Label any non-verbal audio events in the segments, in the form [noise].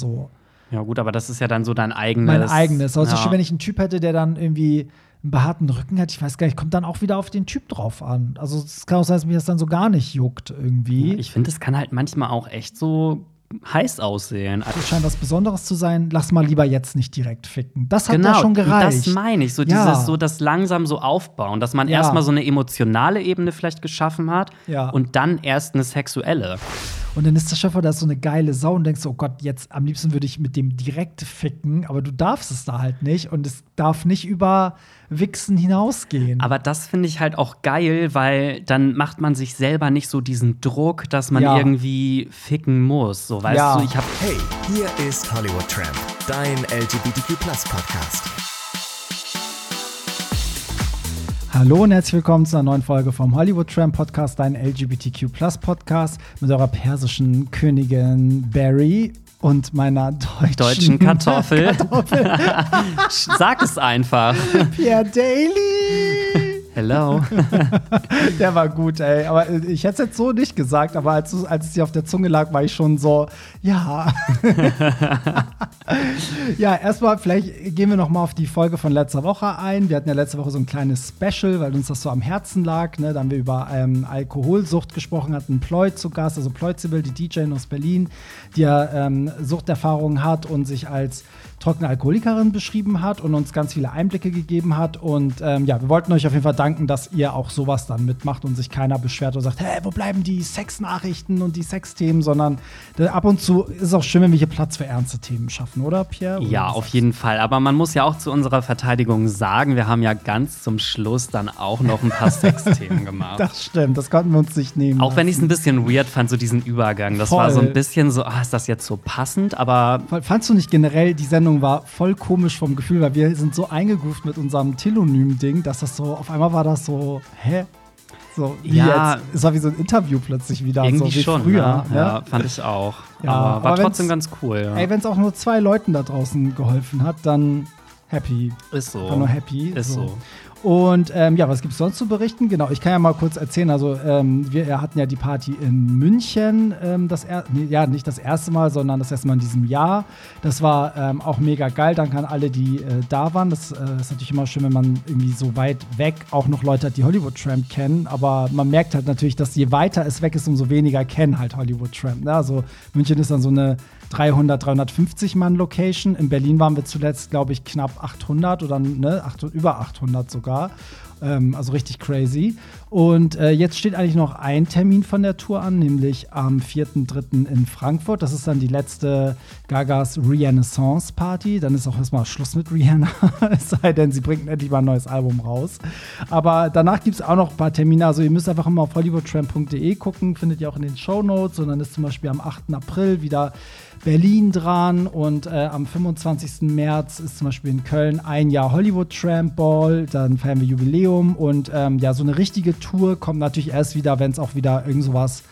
So. Ja, gut, aber das ist ja dann so dein eigenes. Mein eigenes. Also ja. wenn ich einen Typ hätte, der dann irgendwie einen behaarten Rücken hat, ich weiß gar nicht, kommt dann auch wieder auf den Typ drauf an. Also es kann auch sein, dass mir das dann so gar nicht juckt irgendwie. Ich finde, es kann halt manchmal auch echt so heiß aussehen. Es scheint was Besonderes zu sein. Lass mal lieber jetzt nicht direkt ficken. Das hat genau, da schon gereicht. das meine ich. So Ja. dieses, so das langsam so aufbauen, dass man Ja. erstmal so eine emotionale Ebene vielleicht geschaffen hat Ja. und dann erst eine sexuelle. Und dann ist der Schöpfer da so eine geile Sau und denkst, oh Gott, jetzt am liebsten würde ich mit dem direkt ficken, aber du darfst es da halt nicht und es darf nicht über Wichsen hinausgehen. Aber das finde ich halt auch geil, weil dann macht man sich selber nicht so diesen Druck, dass man Ja. irgendwie ficken muss. So, weißt Ja. du, ich habe Hey, hier ist Hollywood Tramp, dein LGBTQ Podcast. Hallo und herzlich willkommen zu einer neuen Folge vom Hollywood Tram Podcast, dein LGBTQ Podcast mit eurer persischen Königin Barry und meiner deutschen, deutschen Kartoffel. [laughs] [laughs] Sag es einfach. Pierre Daly. [laughs] Hello. [laughs] Der war gut, ey. Aber ich hätte es jetzt so nicht gesagt, aber als, als es dir auf der Zunge lag, war ich schon so, ja. [laughs] ja, erstmal, vielleicht gehen wir noch mal auf die Folge von letzter Woche ein. Wir hatten ja letzte Woche so ein kleines Special, weil uns das so am Herzen lag. Ne? Da haben wir über ähm, Alkoholsucht gesprochen, hatten Ploy zu Gast, also Ploy Zibbel, die DJ aus Berlin, die ja ähm, Suchterfahrungen hat und sich als trockene Alkoholikerin beschrieben hat und uns ganz viele Einblicke gegeben hat. Und ähm, ja, wir wollten euch auf jeden Fall danken, dass ihr auch sowas dann mitmacht und sich keiner beschwert und sagt, hey, wo bleiben die Sexnachrichten und die Sexthemen, sondern ab und zu ist es auch schön, wenn wir hier Platz für ernste Themen schaffen, oder Pierre? Oder Ja, auf jeden Fall. Aber man muss ja auch zu unserer Verteidigung sagen, wir haben ja ganz zum Schluss dann auch noch ein paar [laughs] Sexthemen gemacht. Das stimmt, das konnten wir uns nicht nehmen. Auch wenn ich es ein bisschen weird fand, so diesen Übergang. Das war so Voll. ein bisschen so, ah, ist das jetzt so passend? Aber Voll- Fandst du nicht generell, die Sendung war voll komisch vom Gefühl, weil wir sind so eingegroovt mit unserem Telonym-Ding, dass das so, auf einmal war das so, hä? So, wie Ja. jetzt? Es war wie so ein Interview plötzlich wieder, irgendwie so wie schon. früher. ne? Ja, fand ich auch. Ja, aber war aber trotzdem ganz cool. Ja. Ey, wenn es auch nur zwei Leuten da draußen geholfen hat, dann happy. ist so. War nur happy. Ist so. Und ähm, ja, was gibt es sonst zu berichten? Genau, ich kann ja mal kurz erzählen. Also, ähm, wir hatten ja die Party in München, ähm, das er nee, ja, nicht das erste Mal, sondern das erste Mal in diesem Jahr. Das war ähm, auch mega geil. Danke an alle, die äh, da waren. Das äh, ist natürlich immer schön, wenn man irgendwie so weit weg auch noch Leute hat, die Hollywood Tramp kennen. Aber man merkt halt natürlich, dass je weiter es weg ist, umso weniger kennen halt Hollywood Tramp. Ne? Also, München ist dann so eine 300, 350 Mann Location. In Berlin waren wir zuletzt, glaube ich, knapp 800 oder ne, 800, über 800 sogar. Ähm, also richtig crazy. Und äh, jetzt steht eigentlich noch ein Termin von der Tour an, nämlich am 4.3. in Frankfurt. Das ist dann die letzte Gagas Renaissance Party. Dann ist auch erstmal Schluss mit Rihanna, [laughs] es sei denn, sie bringt endlich mal ein neues Album raus. Aber danach gibt es auch noch ein paar Termine. Also ihr müsst einfach immer auf hollywoodtramp.de gucken, findet ihr auch in den Show Notes. Und dann ist zum Beispiel am 8. April wieder Berlin dran und äh, am 25. März ist zum Beispiel in Köln ein Jahr Hollywood Tramp Ball, dann feiern wir Jubiläum und ähm, ja, so eine richtige Tour kommt natürlich erst wieder, wenn es auch wieder irgend sowas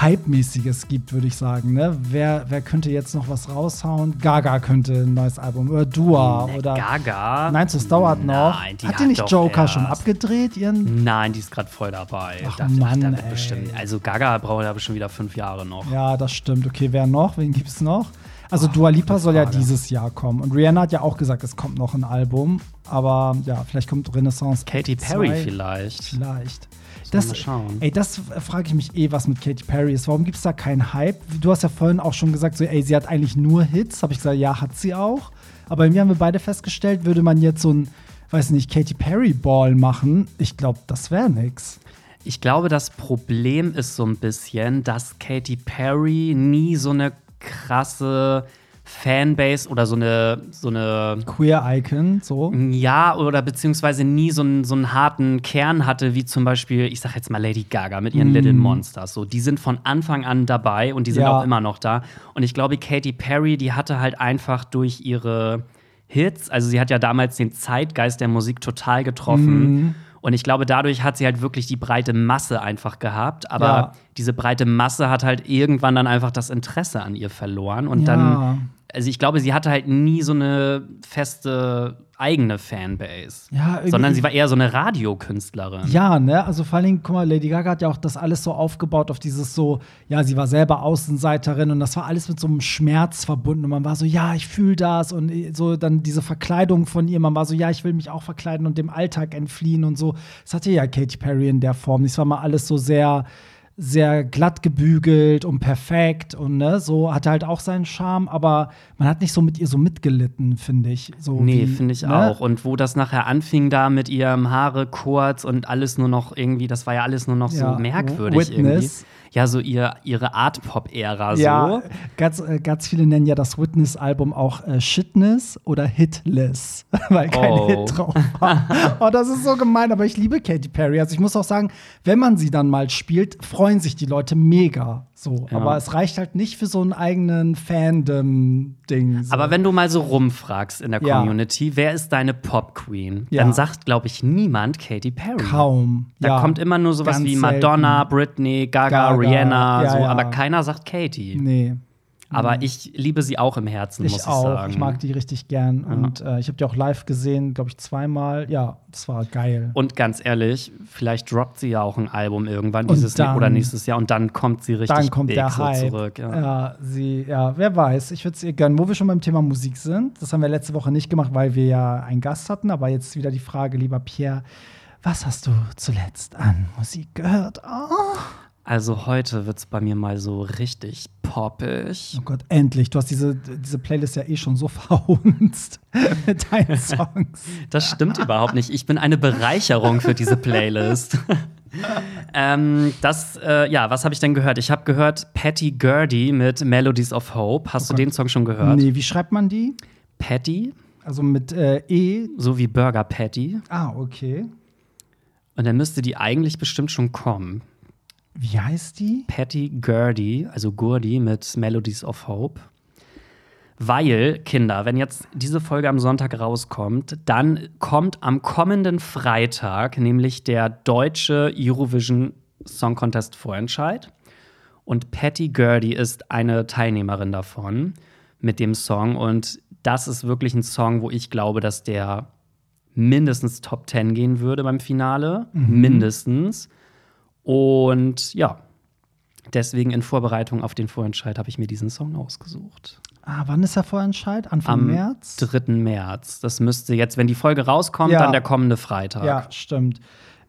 Hype-mäßiges gibt, würde ich sagen. Ne? Wer, wer könnte jetzt noch was raushauen? Gaga könnte ein neues Album oder Dua Ne, oder Gaga. Nein, das dauert noch. Nein, die hat die nicht Joker schon erst. abgedreht? Ihren Nein, die ist gerade voll dabei. Ach, da, Mann, da ey. bestimmt, also Gaga braucht ja bestimmt wieder fünf Jahre noch. Ja, das stimmt. Okay, wer noch? Wen gibt's noch? Also Dua Lipa soll ja dieses Jahr kommen. Und Rihanna hat ja auch gesagt, es kommt noch ein Album. Aber ja, vielleicht kommt Renaissance. Katy Perry 2. vielleicht. Vielleicht. Das, mal schauen. ey, das frage ich mich eh, was mit Katy Perry ist. Warum gibt es da keinen Hype? Du hast ja vorhin auch schon gesagt, so, ey, sie hat eigentlich nur Hits. Habe ich gesagt, ja, hat sie auch. Aber irgendwie haben wir beide festgestellt, würde man jetzt so ein, weiß nicht, Katy Perry Ball machen, ich glaube, das wäre nix. Ich glaube, das Problem ist so ein bisschen, dass Katy Perry nie so eine krasse Fanbase oder so eine, so eine Queer Icon, so. ja, oder beziehungsweise nie so einen, so einen harten Kern hatte, wie zum Beispiel, ich sag jetzt mal Lady Gaga mit ihren Little Monsters. So, die sind von Anfang an dabei und die sind Ja. auch immer noch da. Und ich glaube, Katy Perry, die hatte halt einfach durch ihre Hits, also sie hat ja damals den Zeitgeist der Musik total getroffen. Und ich glaube, dadurch hat sie halt wirklich die breite Masse einfach gehabt. Aber Ja. diese breite Masse hat halt irgendwann dann einfach das Interesse an ihr verloren. Und Ja. dann also ich glaube, sie hatte halt nie so eine feste eigene Fanbase. Ja, sondern sie war eher so eine Radiokünstlerin. Ja, ne? Also vor allen Dingen, guck mal, Lady Gaga hat ja auch das alles so aufgebaut auf dieses so, ja, sie war selber Außenseiterin und das war alles mit so einem Schmerz verbunden und man war so, ja, ich fühle das und so dann diese Verkleidung von ihr, man war so, ja, ich will mich auch verkleiden und dem Alltag entfliehen und so. Das hatte ja Katy Perry in der Form. Das war mal alles so sehr sehr glatt gebügelt und perfekt und ne, so hatte halt auch seinen Charme, aber man hat nicht so mit ihr so mitgelitten, finde ich. So Nee, finde ich ne? auch. Und wo das nachher anfing, da mit ihrem Haare kurz und alles nur noch irgendwie, das war ja alles nur noch Ja, so merkwürdig Witness. Ja, so ihr, ihre Art-Pop-Ära Ja, so. ganz, äh, ganz viele nennen ja das Witness-Album auch äh, Shitness oder Hitless, [laughs] weil kein Oh. Hit drauf war. oh, das ist so gemein, aber ich liebe Katy Perry. Also ich muss auch sagen, wenn man sie dann mal spielt, freuen sich die Leute mega. So, Ja. aber es reicht halt nicht für so einen eigenen Fandom-Ding. So. Aber wenn du mal so rumfragst in der Ja. Community, wer ist deine Pop-Queen? Ja. Dann sagt, glaube ich, niemand Katy Perry. kaum. Da ja. kommt immer nur sowas Ganz wie selten. Madonna, Britney, Gaga, Gaga, Rihanna, ja, so, ja. aber keiner sagt Katy. Nee. Aber ich liebe sie auch im Herzen, muss Ich ich auch. sagen. Ich mag die richtig gern. Und äh, ich habe die auch live gesehen, glaube ich, zweimal. Ja, das war geil. Und ganz ehrlich, vielleicht droppt sie ja auch ein Album irgendwann Und dieses dann- oder nächstes Jahr und dann kommt sie richtig dann kommt big der so Hype. zurück. Ja. Ja. sie, ja, wer weiß. Ich würde es ihr gönnen. Wo wir schon beim Thema Musik sind, das haben wir letzte Woche nicht gemacht, weil wir ja einen Gast hatten. Aber jetzt wieder die Frage, lieber Pierre, was hast du zuletzt an Musik gehört? Oh, Also heute wird es bei mir mal so richtig poppig. oh Gott, endlich. Du hast diese, diese Playlist ja eh schon so [laughs] verhunzt mit deinen Songs. [laughs] Das stimmt überhaupt nicht. Ich bin eine Bereicherung für diese Playlist. [laughs] ähm, das, äh, ja, was habe ich denn gehört? Ich habe gehört Patty Gurdy mit Melodies of Hope. Hast du den Song schon gehört? Nee, wie schreibt man die? Patty, Also mit äh, E. so wie Burger Patty. Ah, okay. Und dann müsste die eigentlich bestimmt schon kommen. Wie heißt die? Patty Gurdy, also Gurdy mit Melodies of Hope. Weil, Kinder, wenn jetzt diese Folge am Sonntag rauskommt, dann kommt am kommenden Freitag nämlich der deutsche Eurovision Song Contest Vorentscheid. Und Patty Gurdy ist eine Teilnehmerin davon mit dem Song. Und das ist wirklich ein Song, wo ich glaube, dass der mindestens Top 10 gehen würde beim Finale. Mindestens. Und ja, deswegen in Vorbereitung auf den Vorentscheid habe ich mir diesen Song ausgesucht. Ah, wann ist der Vorentscheid? Anfang Am März? 3. März. Das müsste jetzt, wenn die Folge rauskommt, Ja. dann der kommende Freitag. Ja, stimmt.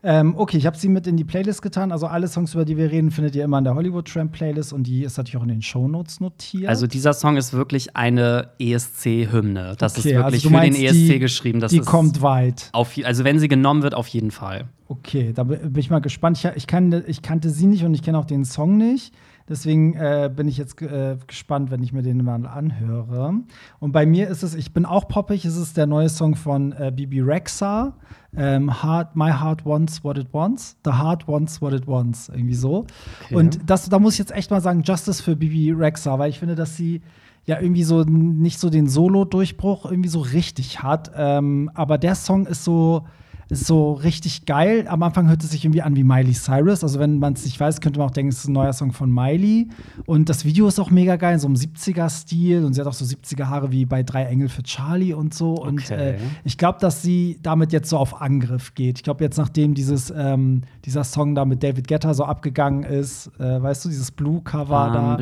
Ähm, okay, ich habe sie mit in die Playlist getan. Also alle Songs, über die wir reden, findet ihr immer in der Hollywood Tramp Playlist und die ist natürlich auch in den Shownotes notiert. Also dieser Song ist wirklich eine ESC-Hymne. Das Okay, ist also wirklich du für den ESC die- geschrieben. Das die kommt weit. Auf, also wenn sie genommen wird, auf jeden Fall. Okay, da bin bin ich mal gespannt. Ich, ich, kann, ich kannte sie nicht und ich kenne auch den Song nicht. Deswegen äh, bin ich jetzt äh, gespannt, wenn ich mir den mal anhöre. Und bei mir ist es, ich bin auch poppig, es ist der neue Song von äh, Bibi Rexa. Ähm, Heart, My Heart Wants What It Wants. The Heart Wants What It Wants. Irgendwie so. Okay. Und das, da muss ich jetzt echt mal sagen, Justice für Bibi Rexa, weil ich finde, dass sie ja irgendwie so nicht so den Solo-Durchbruch irgendwie so richtig hat. Ähm, aber der Song ist so, so richtig geil. Am Anfang hört es sich irgendwie an wie Miley Cyrus. Also, wenn man es nicht weiß, könnte man auch denken, es ist ein neuer Song von Miley. Und das Video ist auch mega geil, in so einem 70er-Stil. Und sie hat auch so 70er-Haare wie bei Drei Engel für Charlie und so. Und Okay. äh, ich glaube, dass sie damit jetzt so auf Angriff geht. Ich glaube, jetzt nachdem dieses, ähm, dieser Song da mit David Guetta so abgegangen ist, äh, weißt du, dieses Blue-Cover da.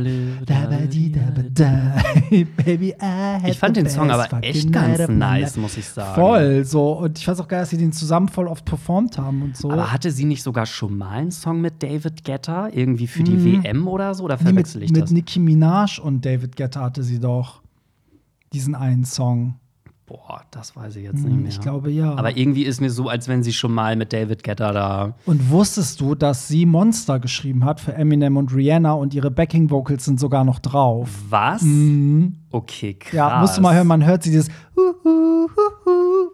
Da, ba, di, da, da. [laughs] Baby, I Ich fand den Song aber echt ganz nice, muss ich sagen. Voll, so. Und ich fand auch geil, dass sie den zusammen voll oft performt haben und so. Aber hatte sie nicht sogar schon mal einen Song mit David Guetta? Irgendwie für die WM oder so? Oder Mhm. Nee, mit, verwechsel ich mit das? Nicki Minaj und David Guetta hatte sie doch diesen einen Song. Boah, das weiß ich jetzt nicht mehr. Ich glaube ja. Aber irgendwie ist mir so, als wenn sie schon mal mit David Guetta da. Und wusstest du, dass sie Monster geschrieben hat für Eminem und Rihanna und ihre Backing Vocals sind sogar noch drauf? Was? Okay, krass. Ja, musst du mal hören, man hört sie dieses.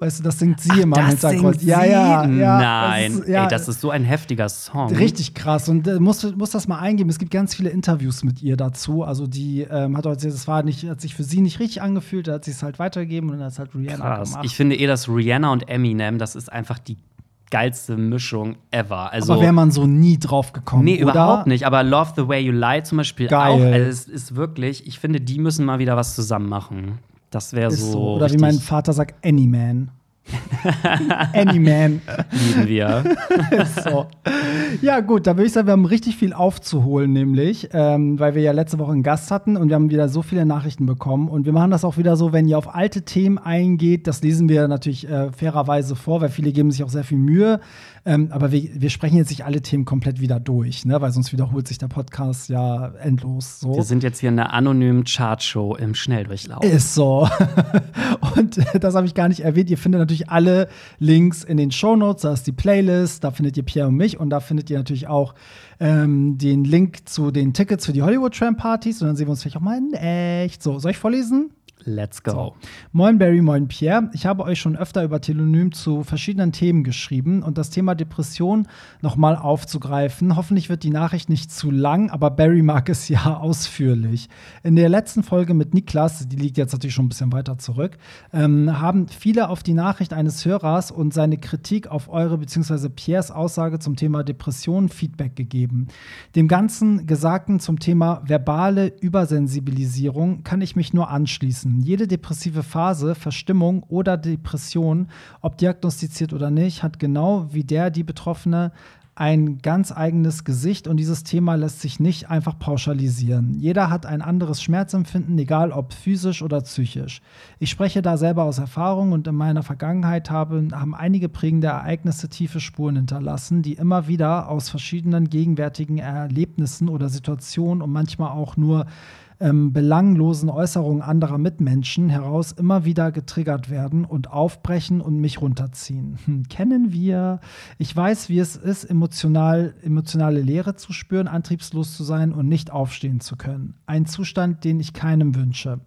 Weißt du, das singt sie immer im das Hintergrund. Ja, ja, ja. Nein, Das ist, ja, ey, das ist so ein heftiger Song. Richtig krass. Und äh, muss, muss das mal eingeben. Es gibt ganz viele Interviews mit ihr dazu. Also die ähm, hat erzählt, es war nicht, hat sich für sie nicht richtig angefühlt, da hat sie es halt weitergegeben und dann hat es halt Rihanna Krass. gemacht. Ich finde eh, dass Rihanna und Eminem, das ist einfach die geilste Mischung ever. Also, Aber wäre man so nie drauf gekommen. nee, oder? überhaupt nicht. Aber Love the Way You Lie zum Beispiel Geil. auch. Also es ist wirklich, ich finde, die müssen mal wieder was zusammen machen. Das wäre so. Oder wie mein Vater sagt, Anyman. [laughs] Anyman. Lieben wir. [laughs] so. Ja, gut, da würde ich sagen, wir haben richtig viel aufzuholen, nämlich, ähm, weil wir ja letzte Woche einen Gast hatten und wir haben wieder so viele Nachrichten bekommen. Und wir machen das auch wieder so, wenn ihr auf alte Themen eingeht, das lesen wir natürlich äh, fairerweise vor, weil viele geben sich auch sehr viel Mühe. Ähm, aber wir, wir sprechen jetzt nicht alle Themen komplett wieder durch, ne? weil sonst wiederholt sich der Podcast ja endlos. So. Wir sind jetzt hier in einer anonymen Chartshow im Schnelldurchlauf. Ist so. [laughs] und das habe ich gar nicht erwähnt. Ihr findet natürlich alle Links in den Shownotes. Da ist die Playlist, da findet ihr Pierre und mich und da findet ihr natürlich auch ähm, den Link zu den Tickets für die Hollywood Tram Partys. Und dann sehen wir uns vielleicht auch mal in echt. So, soll ich vorlesen? Let's go. So. Moin Barry, moin Pierre. Ich habe euch schon öfter über Telonym zu verschiedenen Themen geschrieben und das Thema Depression nochmal aufzugreifen. Hoffentlich wird die Nachricht nicht zu lang, aber Barry mag es ja [laughs] ausführlich. In der letzten Folge mit Niklas, die liegt jetzt natürlich schon ein bisschen weiter zurück, ähm, haben viele auf die Nachricht eines Hörers und seine Kritik auf eure bzw. Piers Aussage zum Thema Depression Feedback gegeben. Dem ganzen Gesagten zum Thema verbale Übersensibilisierung kann ich mich nur anschließen wissen, jede depressive Phase, Verstimmung oder Depression, ob diagnostiziert oder nicht, hat genau wie der die Betroffene ein ganz eigenes Gesicht und dieses Thema lässt sich nicht einfach pauschalisieren. Jeder hat ein anderes Schmerzempfinden, egal ob physisch oder psychisch. Ich spreche da selber aus Erfahrung und in meiner Vergangenheit habe, haben einige prägende Ereignisse tiefe Spuren hinterlassen, die immer wieder aus verschiedenen gegenwärtigen Erlebnissen oder Situationen und manchmal auch nur ähm, belanglosen Äußerungen anderer Mitmenschen heraus immer wieder getriggert werden und aufbrechen und mich runterziehen. Hm, kennen wir. Ich weiß, wie es ist, emotional, emotionale Leere zu spüren, antriebslos zu sein und nicht aufstehen zu können. Ein Zustand, den ich keinem wünsche.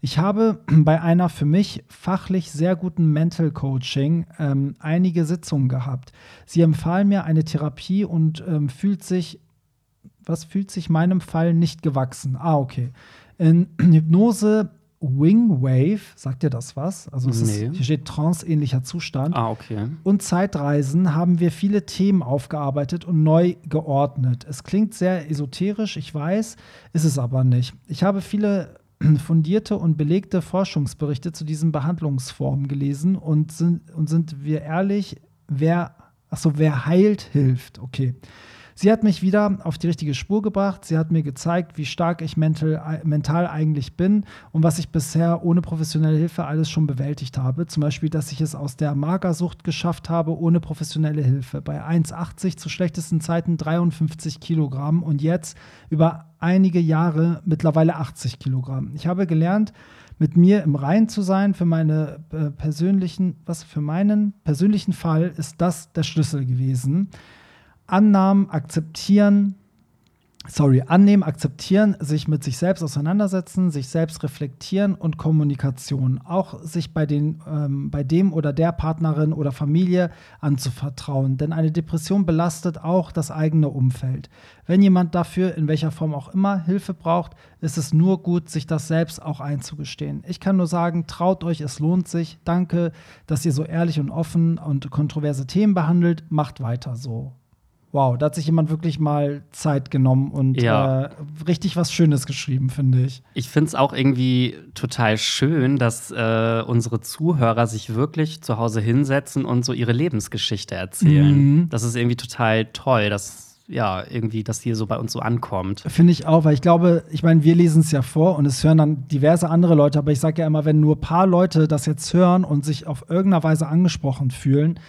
Ich habe [clears throat] bei einer für mich fachlich sehr guten Mental Coaching ähm, einige Sitzungen gehabt. Sie empfahlen mir eine Therapie und ähm, fühlt sich was fühlt sich meinem Fall nicht gewachsen? Ah, okay. In [clears throat] Hypnose Wing Wave, sagt dir das was? Also nee. ist, hier steht tranceähnlicher Zustand. Ah, okay. Und Zeitreisen haben wir viele Themen aufgearbeitet und neu geordnet. Es klingt sehr esoterisch, ich weiß, ist es aber nicht. Ich habe viele [clears throat] fundierte und belegte Forschungsberichte zu diesen Behandlungsformen gelesen und sind, und sind wir ehrlich, wer, achso, wer heilt, hilft. Okay. Sie hat mich wieder auf die richtige Spur gebracht. Sie hat mir gezeigt, wie stark ich mental, mental eigentlich bin und was ich bisher ohne professionelle Hilfe alles schon bewältigt habe. Zum Beispiel, dass ich es aus der Magersucht geschafft habe ohne professionelle Hilfe. Bei 1,80 zu schlechtesten Zeiten 53 Kilogramm und jetzt über einige Jahre mittlerweile 80 Kilogramm. Ich habe gelernt, mit mir im Rein zu sein für meine äh, persönlichen, was für meinen persönlichen Fall ist das der Schlüssel gewesen. Annahmen, akzeptieren, sorry, annehmen, akzeptieren, sich mit sich selbst auseinandersetzen, sich selbst reflektieren und Kommunikation. Auch sich bei, den, ähm, bei dem oder der Partnerin oder Familie anzuvertrauen. Denn eine Depression belastet auch das eigene Umfeld. Wenn jemand dafür, in welcher Form auch immer, Hilfe braucht, ist es nur gut, sich das selbst auch einzugestehen. Ich kann nur sagen, traut euch, es lohnt sich. Danke, dass ihr so ehrlich und offen und kontroverse Themen behandelt. Macht weiter so. Wow, da hat sich jemand wirklich mal Zeit genommen und ja. äh, richtig was Schönes geschrieben, finde ich. Ich finde es auch irgendwie total schön, dass äh, unsere Zuhörer sich wirklich zu Hause hinsetzen und so ihre Lebensgeschichte erzählen. Mhm. Das ist irgendwie total toll, dass ja, irgendwie das hier so bei uns so ankommt. Finde ich auch, weil ich glaube, ich meine, wir lesen es ja vor und es hören dann diverse andere Leute, aber ich sage ja immer, wenn nur ein paar Leute das jetzt hören und sich auf irgendeiner Weise angesprochen fühlen,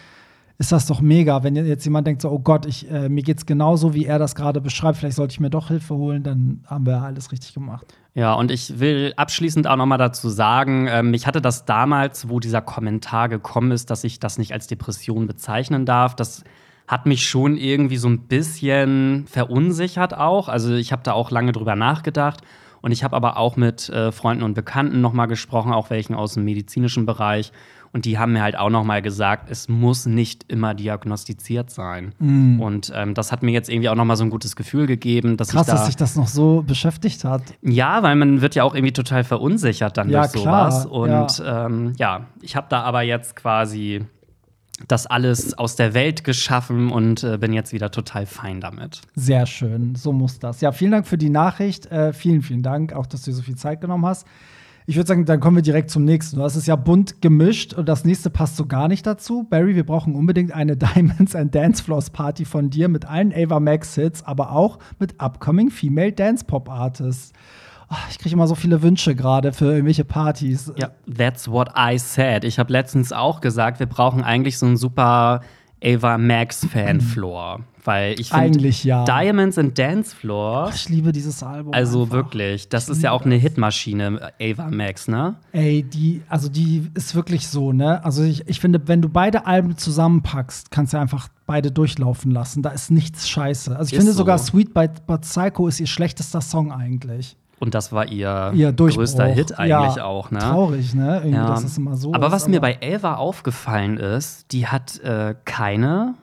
ist das doch mega. Wenn jetzt jemand denkt, so, oh Gott, ich, äh, mir geht's genauso, wie er das gerade beschreibt, vielleicht sollte ich mir doch Hilfe holen, dann haben wir alles richtig gemacht. Ja, und ich will abschließend auch noch mal dazu sagen, ähm, ich hatte das damals, wo dieser Kommentar gekommen ist, dass ich das nicht als Depression bezeichnen darf. Das hat mich schon irgendwie so ein bisschen verunsichert auch. Also ich habe da auch lange drüber nachgedacht. Und ich habe aber auch mit äh, Freunden und Bekannten noch mal gesprochen, auch welchen aus dem medizinischen Bereich. Und die haben mir halt auch noch mal gesagt, es muss nicht immer diagnostiziert sein. Mm. Und ähm, das hat mir jetzt irgendwie auch noch mal so ein gutes Gefühl gegeben, dass Krass, ich da dass sich das noch so beschäftigt hat. Ja, weil man wird ja auch irgendwie total verunsichert dann ja, durch sowas. Klar, Und ja, ähm, ja ich habe da aber jetzt quasi das alles aus der Welt geschaffen und äh, bin jetzt wieder total fein damit. Sehr schön, so muss das. Ja, vielen Dank für die Nachricht. Äh, vielen, vielen Dank, auch dass du dir so viel Zeit genommen hast. Ich würde sagen, dann kommen wir direkt zum nächsten. Du hast es ja bunt gemischt und das nächste passt so gar nicht dazu. Barry, wir brauchen unbedingt eine [laughs] Diamonds and Dance Floors Party von dir mit allen Ava Max Hits, aber auch mit upcoming Female Dance Pop Artists. Oh, ich kriege immer so viele Wünsche gerade für irgendwelche Partys. Ja, that's what I said. Ich habe letztens auch gesagt, wir brauchen eigentlich so einen super Ava Max Fanfloor. Weil ich finde, Eigentlich ja. Diamonds and Dance Floor, ich liebe dieses Album. also einfach. wirklich, das Ich ist ja auch eine. Hitmaschine, Ava Max, ne? Ey, die, also die ist wirklich so, ne? Also ich, ich finde, wenn du beide Alben zusammenpackst, kannst du einfach beide durchlaufen lassen. Da ist nichts scheiße. Also ich Ist finde so. sogar Sweet by, but Psycho ist ihr schlechtester Song eigentlich. Und das war ihr, Ihr größter Hit eigentlich ja, auch, ne? Traurig, ne? Irgendwie, Ja. dass es immer so Aber ist, was mir bei Ava aufgefallen ist, die hat äh, keine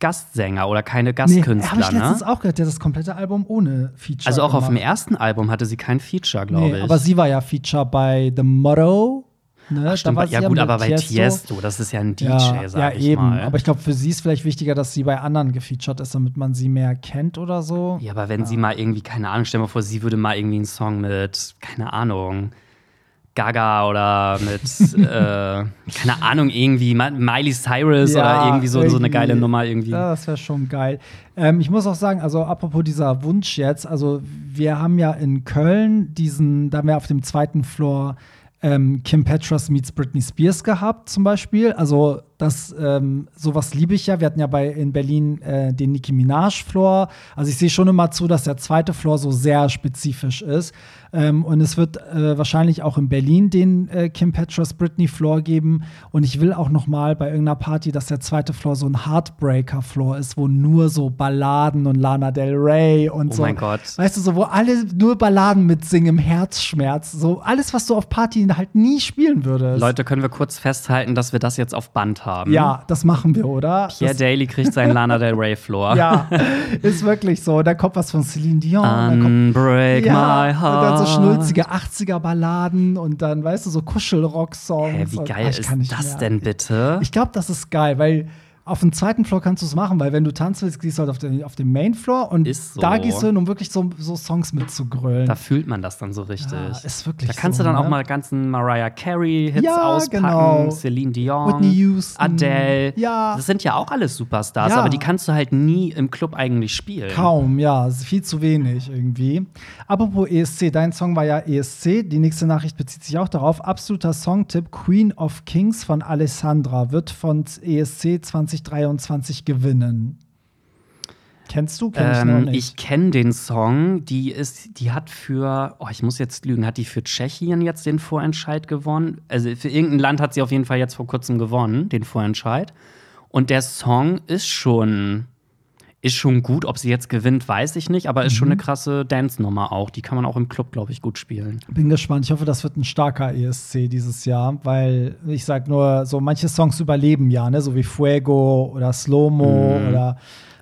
Gastsänger oder keine nee, Gastkünstler, habe ich letztens ne? auch gehört, der das komplette Album ohne Feature Also auch auf dem gemacht. ersten Album hatte sie kein Feature, glaube Nee, ich. aber sie war ja Feature bei The Motto. Ne? Ach, stimmt, ja gut, aber bei Tiesto. Tiesto, das ist ja ein DJ, ja, sag ja ich eben. mal. Aber ich glaube, für sie ist vielleicht wichtiger, dass sie bei anderen gefeatured ist, damit man sie mehr kennt oder so. Ja, aber wenn sie mal irgendwie, keine Ahnung, stell mal vor, sie würde mal irgendwie einen Song mit, keine Ahnung, Gaga oder mit, [laughs] äh, keine Ahnung, irgendwie Miley Cyrus oder irgendwie so, so eine geile Nummer irgendwie. Ja, das wäre schon geil. Ähm, ich muss auch sagen, also apropos dieser Wunsch jetzt, also wir haben ja in Köln diesen, da haben wir auf dem zweiten Floor ähm, Kim Petras meets Britney Spears gehabt, zum Beispiel. Also das, ähm, sowas liebe ich ja. Wir hatten ja bei in Berlin äh, den Nicki Minaj Floor. Also ich sehe schon immer zu, dass der zweite Floor so sehr spezifisch ist. Ähm, und es wird äh, wahrscheinlich auch in Berlin den äh, Kim Petras Britney Floor geben. Und ich will auch noch mal bei irgendeiner Party, dass der zweite Floor so ein Heartbreaker Floor ist, wo nur so Balladen und Lana Del Rey und Oh so. mein Gott. Weißt du, so wo alle nur Balladen mitsingen im Herzschmerz. So alles, was du auf Party halt nie spielen würdest. Leute, können wir kurz festhalten, dass wir das jetzt auf Band haben? Ja, das machen wir, oder? Pierre das, Daly kriegt seinen Lana Del Rey Floor. [laughs] ja, ist wirklich so. Da kommt was von Celine Dion. Unbreak ja, my und dann so heart. schnulzige 80er-Balladen und dann, weißt du, so Kuschelrock-Songs. Hä, wie Und, geil ah, ich ist das mehr. denn bitte? Ich glaube, das ist geil, weil auf dem zweiten Floor kannst du es machen, weil wenn du tanzen willst, gehst du halt auf den, auf den Main Floor und so. da gehst du hin, um wirklich so, so Songs mitzugrölen. Da fühlt man das dann so richtig. Ja, ist wirklich da kannst so, du dann ne? auch mal ganzen Mariah Carey-Hits Ja, auspacken, genau. Celine Dion, Whitney Houston. Adele. Ja. Das sind ja auch alles Superstars, Ja. aber die kannst du halt nie im Club eigentlich spielen. Kaum, ja, viel zu wenig irgendwie. Apropos ESC, dein Song war ja ESC. Die nächste Nachricht bezieht sich auch darauf. Absoluter Songtipp: Queen of Kings von Alessandra wird von ESC 2023 gewinnen. Kennst du? Kenn ich Ähm, nicht. ich kenne den Song. Die ist, die hat für, oh, ich muss jetzt lügen, hat die für Tschechien jetzt den Vorentscheid gewonnen? Also für irgendein Land hat sie auf jeden Fall jetzt vor kurzem gewonnen, den Vorentscheid. Und der Song ist schon, ist schon gut. Ob sie jetzt gewinnt, weiß ich nicht, aber ist schon Mhm. eine krasse Dance-Nummer auch. Die kann man auch im Club, glaube ich, gut spielen. Bin gespannt. Ich hoffe, das wird ein starker ESC dieses Jahr, weil ich sag nur, so manche Songs überleben ja, ne? so wie Fuego oder Slow-Mo Mhm. oder.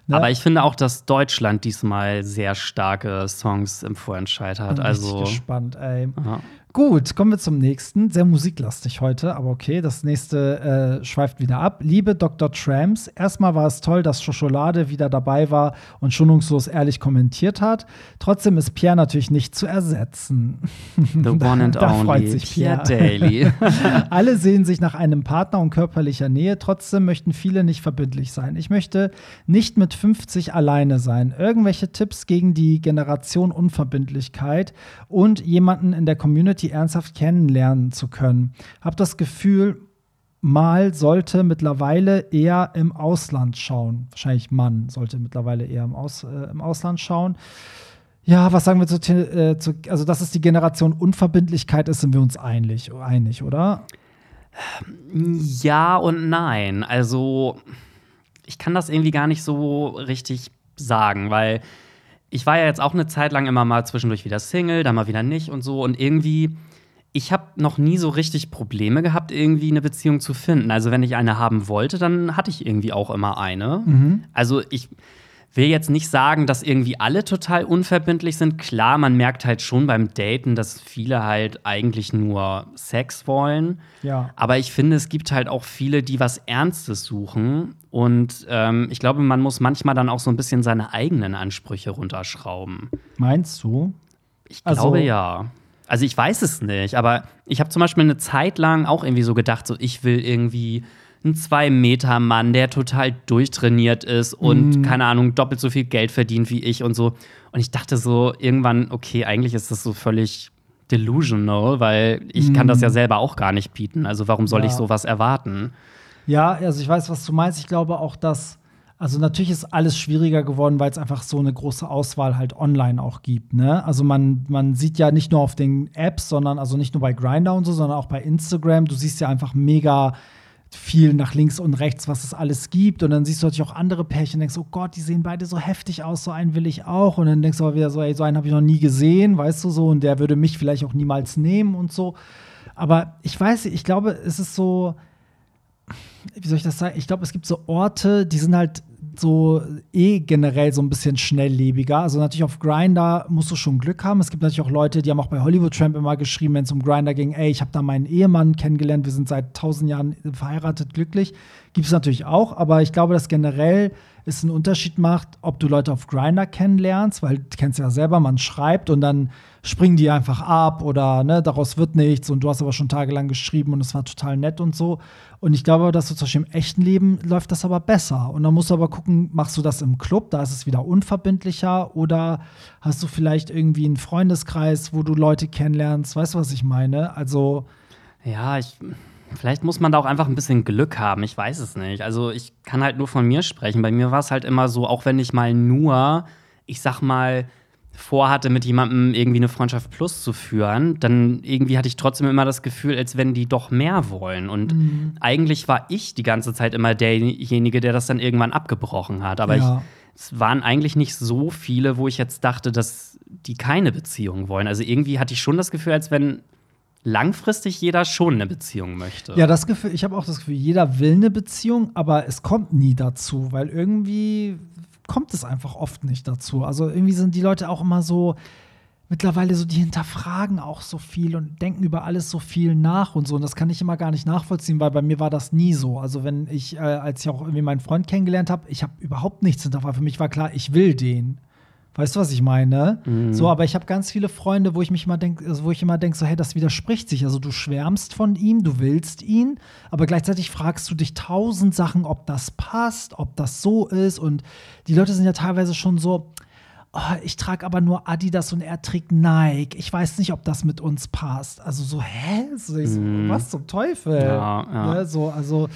Ne? Aber ich finde auch, dass Deutschland diesmal sehr starke Songs im Vorentscheid hat. Bin Also, gespannt, ey. ja. Gut, kommen wir zum nächsten. Sehr musiklastig heute, aber okay, das nächste äh, schweift wieder ab. Liebe Dr. Trams, erstmal war es toll, dass Schokolade wieder dabei war und schonungslos ehrlich kommentiert hat. Trotzdem ist Pierre natürlich nicht zu ersetzen. The one [laughs] and Da freut only sich Pierre Pierre. Daly. [laughs] Alle sehen sich nach einem Partner und körperlicher Nähe, trotzdem möchten viele nicht verbindlich sein. Ich möchte nicht mit 50 alleine sein. Irgendwelche Tipps gegen die Generation Unverbindlichkeit und jemanden in der Community ernsthaft kennenlernen zu können. Hab das Gefühl, mal sollte mittlerweile eher im Ausland schauen. Wahrscheinlich Mann sollte mittlerweile eher im, Aus, äh, im Ausland schauen. Ja, was sagen wir zu, äh, zu, also dass es die Generation Unverbindlichkeit ist, sind wir uns einig, einig oder? Ja und nein. Also, ich kann das irgendwie gar nicht so richtig sagen, weil ich war ja jetzt auch eine Zeit lang immer mal zwischendurch wieder Single, dann mal wieder nicht und so. Und irgendwie, ich habe noch nie so richtig Probleme gehabt, irgendwie eine Beziehung zu finden. Also, wenn ich eine haben wollte, dann hatte ich irgendwie auch immer eine. Also, ich will jetzt nicht sagen, dass irgendwie alle total unverbindlich sind. Klar, man merkt halt schon beim Daten, dass viele halt eigentlich nur Sex wollen. Ja. Aber ich finde, es gibt halt auch viele, die was Ernstes suchen. Und ähm, ich glaube, man muss manchmal dann auch so ein bisschen seine eigenen Ansprüche runterschrauben. Meinst du? Ich Also- glaube ja. Also ich weiß es nicht, aber ich habe zum Beispiel eine Zeit lang auch irgendwie so gedacht, so ich will irgendwie einen Zwei-Meter-Mann, der total durchtrainiert ist und, Mhm. keine Ahnung, doppelt so viel Geld verdient wie ich und so. Und ich dachte so irgendwann, okay, eigentlich ist das so völlig delusional, weil ich kann das ja selber auch gar nicht bieten. Also warum soll Mhm. Ja. ich sowas erwarten? Ja, also ich weiß, was du meinst. Ich glaube auch, dass, also natürlich ist alles schwieriger geworden, weil es einfach so eine große Auswahl halt online auch gibt. Ne? Also man, man sieht ja nicht nur auf den Apps, sondern also nicht nur bei Grindr und so, sondern auch bei Instagram. Du siehst ja einfach mega viel nach links und rechts, was es alles gibt. Und dann siehst du natürlich auch andere Pärchen und denkst, oh Gott, die sehen beide so heftig aus, so einen will ich auch. Und dann denkst du aber wieder so, ey, so einen habe ich noch nie gesehen, weißt du so, und der würde mich vielleicht auch niemals nehmen und so. Aber ich weiß, ich glaube, es ist so, wie soll ich das sagen? Ich glaube, es gibt so Orte, die sind halt so eh generell so ein bisschen schnelllebiger. Also natürlich auf Grinder musst du schon Glück haben. Es gibt natürlich auch Leute, die haben auch bei Hollywood Tramp immer geschrieben, wenn es um Grinder ging, ey, ich habe da meinen Ehemann kennengelernt, wir sind seit tausend Jahren verheiratet, glücklich. Gibt es natürlich auch, aber ich glaube, dass generell es einen Unterschied macht, ob du Leute auf Grinder kennenlernst, weil du kennst ja selber, man schreibt und dann springen die einfach ab oder ne, daraus wird nichts und du hast aber schon tagelang geschrieben und es war total nett und so. Und ich glaube, dass du zum Beispiel im echten Leben läuft das aber besser. Und dann musst du aber gucken, machst du das im Club, da ist es wieder unverbindlicher oder hast du vielleicht irgendwie einen Freundeskreis, wo du Leute kennenlernst, weißt du, was ich meine? Also Ja, ich. Vielleicht muss man da auch einfach ein bisschen Glück haben. Ich weiß es nicht. Also, ich kann halt nur von mir sprechen. Bei mir war es halt immer so, auch wenn ich mal nur, ich sag mal, vorhatte, mit jemandem irgendwie eine Freundschaft plus zu führen, dann irgendwie hatte ich trotzdem immer das Gefühl, als wenn die doch mehr wollen. Und eigentlich war ich die ganze Zeit immer derjenige, der das dann irgendwann abgebrochen hat. Aber Ja. ich, es waren eigentlich nicht so viele, wo ich jetzt dachte, dass die keine Beziehung wollen. Also irgendwie hatte ich schon das Gefühl, als wenn langfristig jeder schon eine Beziehung möchte. Ja, das Gefühl, ich habe auch das Gefühl, jeder will eine Beziehung, aber es kommt nie dazu, weil irgendwie kommt es einfach oft nicht dazu. Also irgendwie sind die Leute auch immer so mittlerweile so, die hinterfragen auch so viel und denken über alles so viel nach und so. Und das kann ich immer gar nicht nachvollziehen, weil bei mir war das nie so. Also wenn ich, äh, als ich auch irgendwie meinen Freund kennengelernt habe, ich habe überhaupt nichts hinterfragt. Für mich war klar, ich will den. Weißt du, was ich meine? So, aber ich habe ganz viele Freunde, wo ich mich immer denke, also wo ich immer denke, so, hey, das widerspricht sich. Also du schwärmst von ihm, du willst ihn, aber gleichzeitig fragst du dich tausend Sachen, ob das passt, ob das so ist. Und die Leute sind ja teilweise schon so, oh, ich trage aber nur Adidas und er trägt Nike. Ich weiß nicht, ob das mit uns passt. Also so, hä? So, so, Was zum Teufel? Ja, ja. Ne, so, also,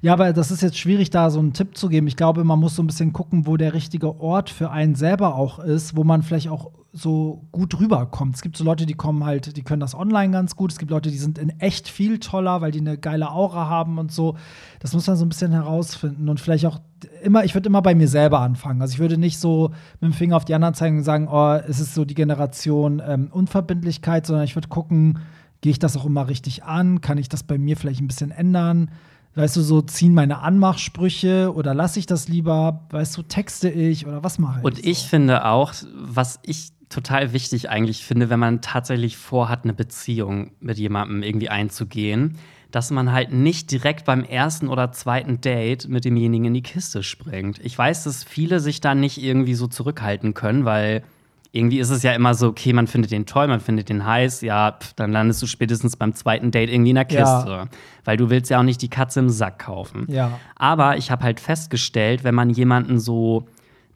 ja, aber das ist jetzt schwierig, da so einen Tipp zu geben. Ich glaube, man muss so ein bisschen gucken, wo der richtige Ort für einen selber auch ist, wo man vielleicht auch so gut rüberkommt. Es gibt so Leute, die kommen halt, die können das online ganz gut. Es gibt Leute, die sind in echt viel toller, weil die eine geile Aura haben und so. Das muss man so ein bisschen herausfinden und vielleicht auch immer, ich würde immer bei mir selber anfangen. Also ich würde nicht so mit dem Finger auf die anderen zeigen und sagen, oh, es ist so die Generation ähm, Unverbindlichkeit, sondern ich würde gucken, gehe ich das auch immer richtig an? Kann ich das bei mir vielleicht ein bisschen ändern? Weißt du, so ziehen meine Anmachsprüche oder lasse ich das lieber? Weißt du, texte ich oder was mache ich? Und ich so? finde auch, was ich total wichtig eigentlich finde, wenn man tatsächlich vorhat, eine Beziehung mit jemandem irgendwie einzugehen, dass man halt nicht direkt beim ersten oder zweiten Date mit demjenigen in die Kiste springt. Ich weiß, dass viele sich da nicht irgendwie so zurückhalten können, weil irgendwie ist es ja immer so, okay, man findet den toll, man findet den heiß, ja, pf, dann landest du spätestens beim zweiten Date irgendwie in der Kiste. Ja. Weil du willst ja auch nicht die Katze im Sack kaufen. Ja. Aber ich habe halt festgestellt, wenn man jemanden so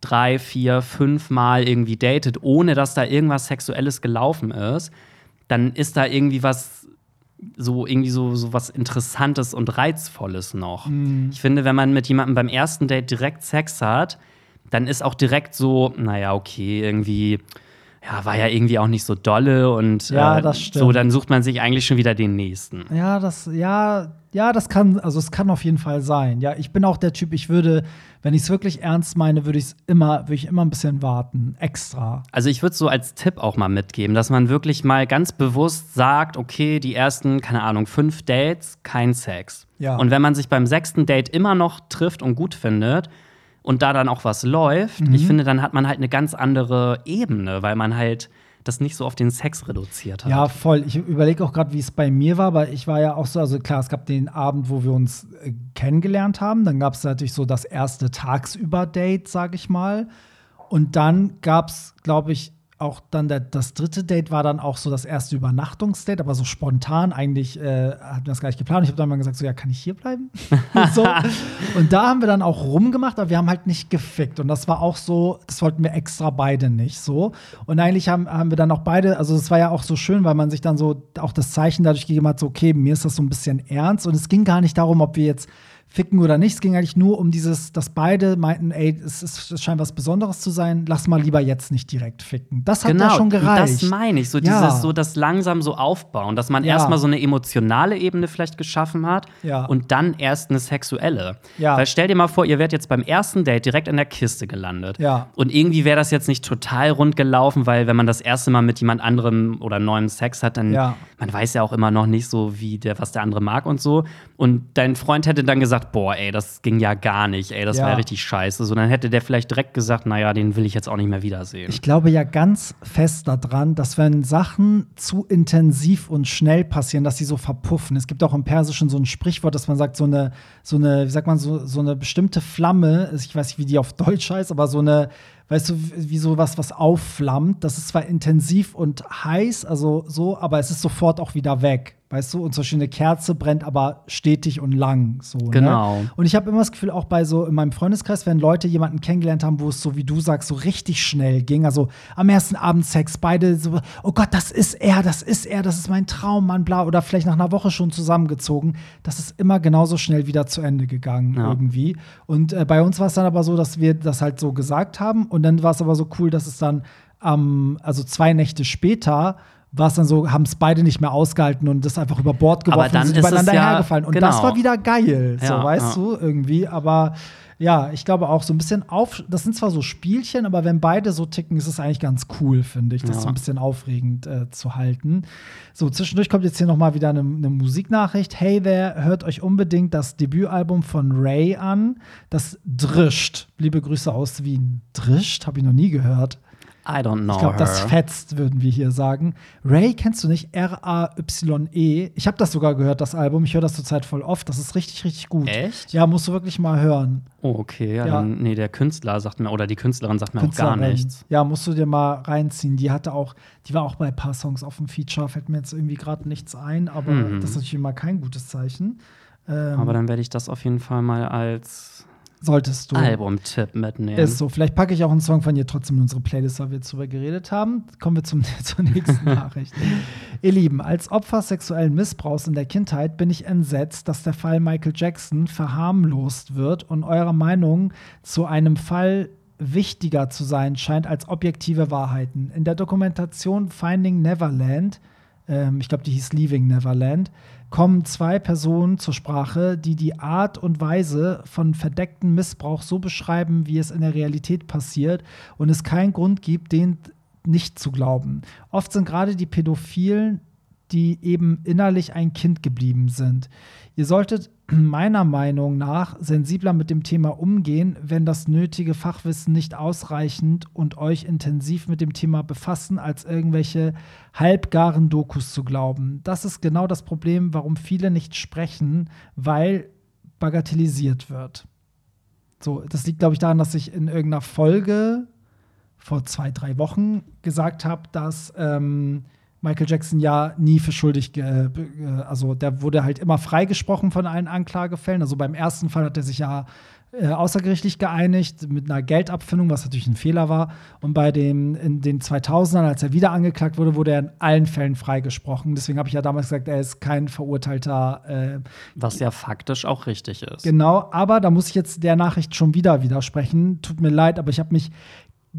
drei, vier, fünf Mal irgendwie datet, ohne dass da irgendwas Sexuelles gelaufen ist, dann ist da irgendwie was so irgendwie so, so was Interessantes und Reizvolles noch. Ich finde, wenn man mit jemandem beim ersten Date direkt Sex hat, dann ist auch direkt so, naja, okay, irgendwie, ja, war ja irgendwie auch nicht so dolle und Ja, äh, so, dann sucht man sich eigentlich schon wieder den nächsten. Ja, das, ja, ja, das kann, also es kann auf jeden Fall sein. Ja, ich bin auch der Typ, ich würde, wenn ich es wirklich ernst meine, würde ich es immer, würde ich immer ein bisschen warten. Extra. Also ich würde so als Tipp auch mal mitgeben, dass man wirklich mal ganz bewusst sagt, okay, die ersten, keine Ahnung, fünf Dates, kein Sex. Ja. Und wenn man sich beim sechsten Date immer noch trifft und gut findet und da dann auch was läuft, Mhm. ich finde, dann hat man halt eine ganz andere Ebene, weil man halt das nicht so auf den Sex reduziert hat. Ja, voll. Ich überlege auch gerade, wie es bei mir war, weil ich war ja auch so, also klar, es gab den Abend, wo wir uns äh, kennengelernt haben. Dann gab es natürlich so das erste Tagsüber-Date, sag ich mal. Und dann gab es, glaube ich, auch dann der, das dritte Date war dann auch so das erste Übernachtungsdate, aber so spontan eigentlich äh, hatten wir das gar nicht geplant. Ich habe dann mal gesagt, so ja, kann ich hier bleiben? [laughs] so. Und da haben wir dann auch rumgemacht, aber wir haben halt nicht gefickt. Und das war auch so, das wollten wir extra beide nicht so. Und eigentlich haben, haben wir dann auch beide, also es war ja auch so schön, weil man sich dann so auch das Zeichen dadurch gegeben hat, so okay, mir ist das so ein bisschen ernst. Und es ging gar nicht darum, ob wir jetzt ficken oder nicht. Es ging eigentlich nur um dieses, dass beide meinten, ey, es, ist, es scheint was Besonderes zu sein, lass mal lieber jetzt nicht direkt ficken. Das hat genau, ja schon gereicht. Das meine ich, so Ja. dieses, so das langsam so aufbauen, dass man Ja. erstmal so eine emotionale Ebene vielleicht geschaffen hat Ja. und dann erst eine sexuelle. Ja. Weil stell dir mal vor, ihr wärt jetzt beim ersten Date direkt in der Kiste gelandet. Ja. Und irgendwie wäre das jetzt nicht total rund gelaufen, weil wenn man das erste Mal mit jemand anderem oder neuem Sex hat, dann man weiß ja auch immer noch nicht so, wie der, was der andere mag und so. Und dein Freund hätte dann gesagt, boah, ey, das ging ja gar nicht, ey, das Ja. war ja richtig scheiße. So, dann hätte der vielleicht direkt gesagt, naja, den will ich jetzt auch nicht mehr wiedersehen. Ich glaube ja ganz fest daran, dass wenn Sachen zu intensiv und schnell passieren, dass sie so verpuffen. Es gibt auch im Persischen so ein Sprichwort, dass man sagt, so eine, so eine, wie sagt man, so, so eine bestimmte Flamme, ich weiß nicht, wie die auf Deutsch heißt, aber so eine, weißt du, wie so was, was aufflammt. Das ist zwar intensiv und heiß, also so, aber es ist sofort auch wieder weg. Weißt du, und zum Beispiel eine Kerze brennt aber stetig und lang. So, Genau. Ne? Und ich habe immer das Gefühl, auch bei so in meinem Freundeskreis, wenn Leute jemanden kennengelernt haben, wo es so wie du sagst, so richtig schnell ging, also am ersten Abend Sex, beide so, oh Gott, das ist er, das ist er, das ist mein Traummann, bla, oder vielleicht nach einer Woche schon zusammengezogen, das ist immer genauso schnell wieder zu Ende gegangen Ja. irgendwie. Und äh, bei uns war es dann aber so, dass wir das halt so gesagt haben und dann war es aber so cool, dass es dann am, also zwei Nächte später war es dann so, haben es beide nicht mehr ausgehalten und das einfach über Bord geworfen Aber dann und sind übereinander ja- hergefallen. Und genau. das war wieder geil, so Ja, weißt ja. du, irgendwie. Aber ja, ich glaube auch so ein bisschen auf. Das sind zwar so Spielchen, aber wenn beide so ticken, ist es eigentlich ganz cool, finde ich, das so ein bisschen aufregend äh, zu halten. So, zwischendurch kommt jetzt hier noch mal wieder eine, eine Musiknachricht. Hey there, hört euch unbedingt das Debütalbum von Ray an. Das Drischt. Liebe Grüße aus Wien. Drischt? Habe ich noch nie gehört. I don't know Ich glaube, das fetzt, würden wir hier sagen. Ray kennst du nicht? R-A-Y-E. Ich habe das sogar gehört, das Album. Ich höre das zurzeit voll oft. Das ist richtig, richtig gut. Echt? Ja, musst du wirklich mal hören. Oh, okay. Ja, Ja. Dann, nee, der Künstler sagt mir, oder die Künstlerin sagt mir auch gar Künstlerin. nichts. Ja, musst du dir mal reinziehen. Die hatte auch, die war auch bei ein paar Songs auf dem Feature. Fällt mir jetzt irgendwie gerade nichts ein, aber Mhm. das ist natürlich immer kein gutes Zeichen. Ähm, Aber dann werde ich das auf jeden Fall mal als solltest du. Albumtipp mitnehmen. Ist so. Vielleicht packe ich auch einen Song von ihr trotzdem in unsere Playlist, weil wir jetzt drüber geredet haben. Kommen wir zum, [laughs] zur nächsten Nachricht. Ihr Lieben, als Opfer sexuellen Missbrauchs in der Kindheit bin ich entsetzt, dass der Fall Michael Jackson verharmlost wird und eure Meinung zu einem Fall wichtiger zu sein scheint als objektive Wahrheiten. In der Dokumentation Finding Neverland ähm, ich glaube, die hieß Leaving Neverland, kommen zwei Personen zur Sprache, die die Art und Weise von verdeckten Missbrauch so beschreiben, wie es in der Realität passiert und es keinen Grund gibt, den nicht zu glauben. Oft sind gerade die Pädophilen, die eben innerlich ein Kind geblieben sind. Ihr solltet [clears throat] meiner Meinung nach sensibler mit dem Thema umgehen, wenn das nötige Fachwissen nicht ausreichend und euch intensiv mit dem Thema befassen, als irgendwelche halbgaren Dokus zu glauben. Das ist genau das Problem, warum viele nicht sprechen, weil bagatellisiert wird. So, das liegt, glaube ich, daran, dass ich in irgendeiner Folge vor zwei, drei Wochen gesagt habe, dass ähm, Michael Jackson ja nie für schuldig, äh, also der wurde halt immer freigesprochen von allen Anklagefällen. Also beim ersten Fall hat er sich ja äh, außergerichtlich geeinigt mit einer Geldabfindung, was natürlich ein Fehler war. Und bei dem in den 2000ern, als er wieder angeklagt wurde, wurde er in allen Fällen freigesprochen. Deswegen habe ich ja damals gesagt, er ist kein verurteilter äh, Was ja faktisch auch richtig ist. Genau, aber da muss ich jetzt der Nachricht schon wieder widersprechen. Tut mir leid, aber ich habe mich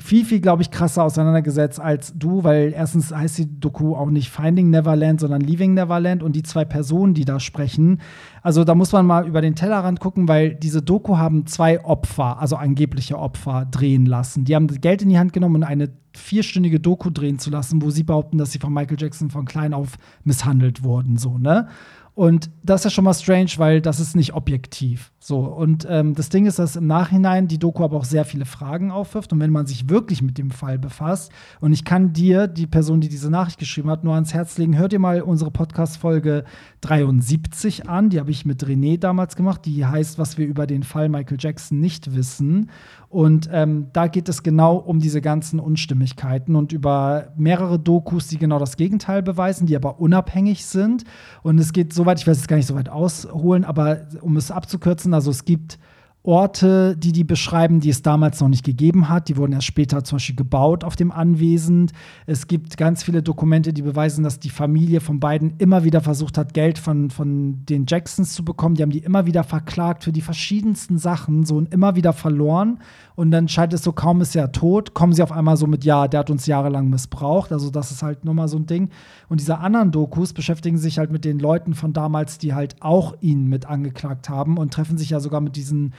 viel, viel, glaube ich, krasser auseinandergesetzt als du, weil erstens heißt die Doku auch nicht Finding Neverland, sondern Leaving Neverland und die zwei Personen, die da sprechen. Also da muss man mal über den Tellerrand gucken, weil diese Doku haben zwei Opfer, also angebliche Opfer, drehen lassen. Die haben Geld in die Hand genommen und eine vierstündige Doku drehen zu lassen, wo sie behaupten, dass sie von Michael Jackson von klein auf misshandelt wurden, so, ne? Und das ist ja schon mal strange, weil das ist nicht objektiv. So, und ähm, das Ding ist, dass im Nachhinein die Doku aber auch sehr viele Fragen aufwirft. Und wenn man sich wirklich mit dem Fall befasst, und ich kann dir, die Person, die diese Nachricht geschrieben hat, nur ans Herz legen, hört dir mal unsere Podcast-Folge 73 an. Die habe ich mit René damals gemacht. Die heißt, was wir über den Fall Michael Jackson nicht wissen. Und ähm, da geht es genau um diese ganzen Unstimmigkeiten und über mehrere Dokus, die genau das Gegenteil beweisen, die aber unabhängig sind. Und es geht so weit, ich will es gar nicht so weit ausholen, aber um es abzukürzen, also es gibt Orte, die die beschreiben, die es damals noch nicht gegeben hat. Die wurden erst später zum Beispiel gebaut auf dem Anwesen. Es gibt ganz viele Dokumente, die beweisen, dass die Familie von beiden immer wieder versucht hat, Geld von, von den Jacksons zu bekommen. Die haben die immer wieder verklagt für die verschiedensten Sachen, so und immer wieder verloren. Und dann scheint es so, kaum ist er tot, kommen sie auf einmal so mit, ja, der hat uns jahrelang missbraucht. Also das ist halt nochmal so ein Ding. Und diese anderen Dokus beschäftigen sich halt mit den Leuten von damals, die halt auch ihn mit angeklagt haben und treffen sich ja sogar mit diesen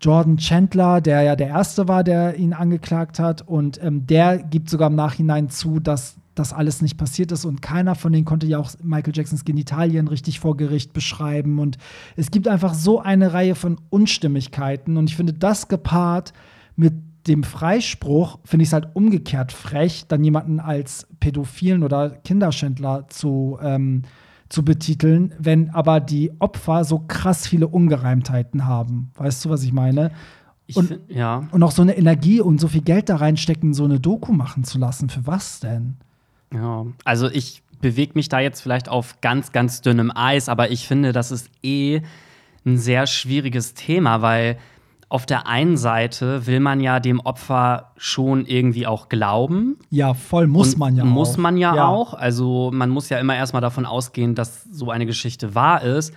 Jordan Chandler, der ja der Erste war, der ihn angeklagt hat. Und ähm, der gibt sogar im Nachhinein zu, dass das alles nicht passiert ist. Und keiner von denen konnte ja auch Michael Jacksons Genitalien richtig vor Gericht beschreiben. Und es gibt einfach so eine Reihe von Unstimmigkeiten. Und ich finde, das gepaart mit dem Freispruch finde ich es halt umgekehrt frech, dann jemanden als Pädophilen oder Kinderschändler zu ähm, zu betiteln, wenn aber die Opfer so krass viele Ungereimtheiten haben. Weißt du, was ich meine? Und, find, ja. und auch so eine Energie und so viel Geld da reinstecken, so eine Doku machen zu lassen. Für was denn? Ja, also ich bewege mich da jetzt vielleicht auf ganz, ganz dünnem Eis, aber ich finde, das ist eh ein sehr schwieriges Thema, weil auf der einen Seite will man ja dem Opfer schon irgendwie auch glauben. Ja, voll muss man ja muss auch. Muss man ja, ja, auch. Also man muss ja immer erstmal davon ausgehen, dass so eine Geschichte wahr ist.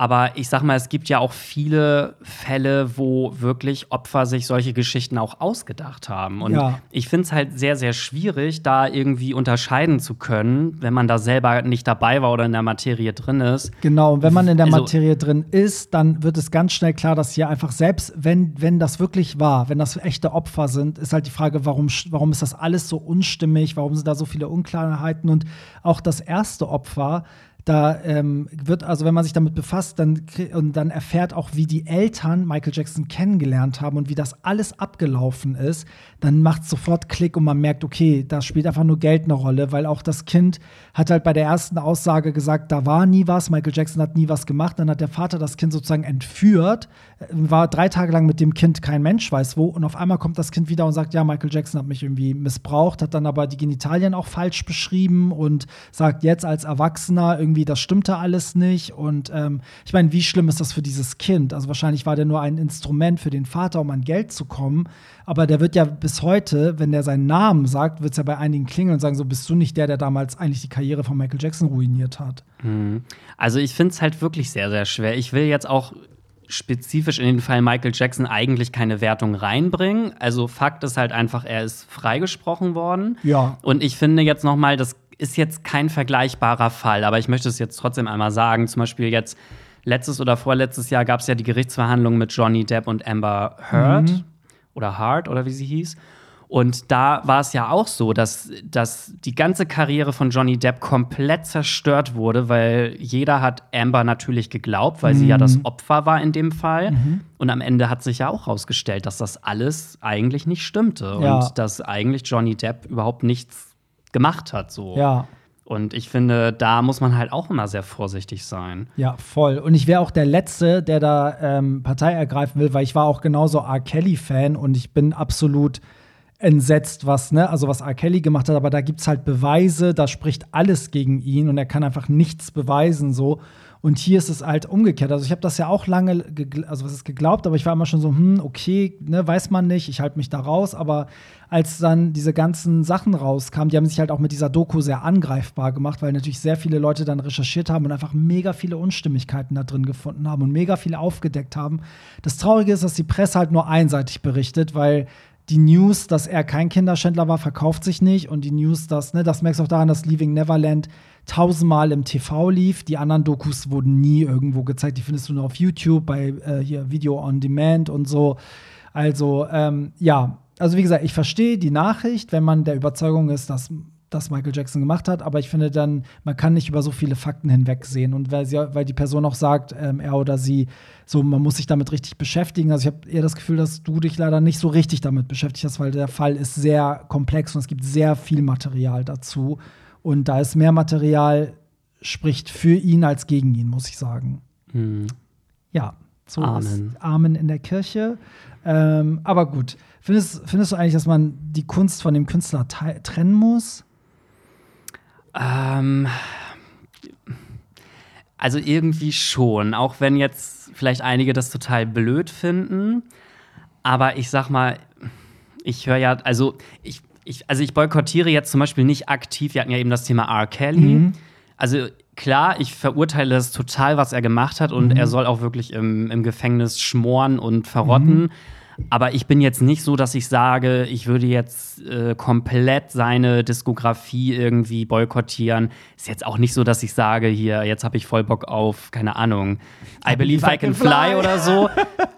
Aber ich sag mal, es gibt ja auch viele Fälle, wo wirklich Opfer sich solche Geschichten auch ausgedacht haben. Und Ja. ich finde es halt sehr, sehr schwierig, da irgendwie unterscheiden zu können, wenn man da selber nicht dabei war oder in der Materie drin ist. Genau, und wenn man in der Also- Materie drin ist, dann wird es ganz schnell klar, dass hier einfach selbst, wenn, wenn das wirklich war, wenn das echte Opfer sind, ist halt die Frage, warum, warum ist das alles so unstimmig, warum sind da so viele Unklarheiten und auch das erste Opfer, da ähm, wird, also wenn man sich damit befasst, dann, und dann erfährt auch, wie die Eltern Michael Jackson kennengelernt haben und wie das alles abgelaufen ist, dann macht sofort Klick und man merkt, okay, da spielt einfach nur Geld eine Rolle, weil auch das Kind hat halt bei der ersten Aussage gesagt, da war nie was, Michael Jackson hat nie was gemacht, dann hat der Vater das Kind sozusagen entführt, äh, war drei Tage lang mit dem Kind kein Mensch weiß wo und auf einmal kommt das Kind wieder und sagt, ja, Michael Jackson hat mich irgendwie missbraucht, hat dann aber die Genitalien auch falsch beschrieben und sagt jetzt als Erwachsener irgendwie, das stimmte alles nicht und ähm, ich meine, wie schlimm ist das für dieses Kind? Also wahrscheinlich war der nur ein Instrument für den Vater, um an Geld zu kommen, aber der wird ja bis heute, wenn der seinen Namen sagt, wird es ja bei einigen klingeln und sagen, so bist du nicht der, der damals eigentlich die Karriere von Michael Jackson ruiniert hat. Also ich finde es halt wirklich sehr, sehr schwer. Ich will jetzt auch spezifisch in den Fall Michael Jackson eigentlich keine Wertung reinbringen. Also Fakt ist halt einfach, er ist freigesprochen worden. Ja. Und ich finde jetzt noch mal, das ist jetzt kein vergleichbarer Fall, aber ich möchte es jetzt trotzdem einmal sagen. Zum Beispiel jetzt letztes oder vorletztes Jahr gab es ja die Gerichtsverhandlungen mit Johnny Depp und Amber Heard oder Hart oder wie sie hieß. Und da war es ja auch so, dass, dass die ganze Karriere von Johnny Depp komplett zerstört wurde, weil jeder hat Amber natürlich geglaubt, weil sie ja das Opfer war in dem Fall. Und am Ende hat sich ja auch herausgestellt, dass das alles eigentlich nicht stimmte Ja. und dass eigentlich Johnny Depp überhaupt nichts gemacht hat. So. Ja. Und ich finde, da muss man halt auch immer sehr vorsichtig sein. Ja, voll. Und ich wäre auch der Letzte, der da ähm, Partei ergreifen will, weil ich war auch genauso R. Kelly-Fan und ich bin absolut entsetzt, was, ne, also was R. Kelly gemacht hat, aber da gibt es halt Beweise, da spricht alles gegen ihn und er kann einfach nichts beweisen so. Und hier ist es halt umgekehrt. Also ich habe das ja auch lange, also was ist geglaubt, aber ich war immer schon so, hm, okay, ne, weiß man nicht, ich halte mich da raus. Aber als dann diese ganzen Sachen rauskamen, die haben sich halt auch mit dieser Doku sehr angreifbar gemacht, weil natürlich sehr viele Leute dann recherchiert haben und einfach mega viele Unstimmigkeiten da drin gefunden haben und mega viel aufgedeckt haben. Das Traurige ist, dass die Presse halt nur einseitig berichtet, weil die News, dass er kein Kinderschändler war, verkauft sich nicht. Und die News, dass, ne, das merkst du auch daran, dass Leaving Neverland tausendmal im TV lief. Die anderen Dokus wurden nie irgendwo gezeigt. Die findest du nur auf YouTube, bei äh, hier Video on Demand und so. Also, ähm, ja, also wie gesagt, ich verstehe die Nachricht, wenn man der Überzeugung ist, dass das Michael Jackson gemacht hat, aber ich finde dann, man kann nicht über so viele Fakten hinwegsehen. Und weil, sie, weil die Person auch sagt, ähm, er oder sie, so, man muss sich damit richtig beschäftigen. Also ich habe eher das Gefühl, dass du dich leider nicht so richtig damit beschäftigt hast, weil der Fall ist sehr komplex und es gibt sehr viel Material dazu. Und da ist mehr Material, spricht für ihn als gegen ihn, muss ich sagen. Hm. Ja, so Amen. ist Amen in der Kirche. Ähm, aber gut. Findest, findest du eigentlich, dass man die Kunst von dem Künstler trennen muss? Ähm, also irgendwie schon, auch wenn jetzt vielleicht einige das total blöd finden. Aber ich sag mal, ich höre ja, also ich, ich, also ich boykottiere jetzt zum Beispiel nicht aktiv, wir hatten ja eben das Thema R. Kelly. Also klar, ich verurteile das total, was er gemacht hat und er soll auch wirklich im, im Gefängnis schmoren und verrotten. Aber ich bin jetzt nicht so, dass ich sage, ich würde jetzt äh, komplett seine Diskografie irgendwie boykottieren. Ist jetzt auch nicht so, dass ich sage, hier, jetzt habe ich voll Bock auf, keine Ahnung, I Believe I Can Fly oder so.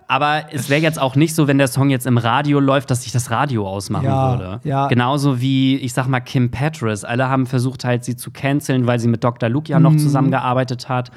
Aber es wäre jetzt auch nicht so, wenn der Song jetzt im Radio läuft, dass ich das Radio ausmachen Ja, würde. ja. Genauso wie, ich sag mal, Kim Petras. Alle haben versucht, halt sie zu canceln, weil sie mit Dr. Luke ja noch zusammengearbeitet hat.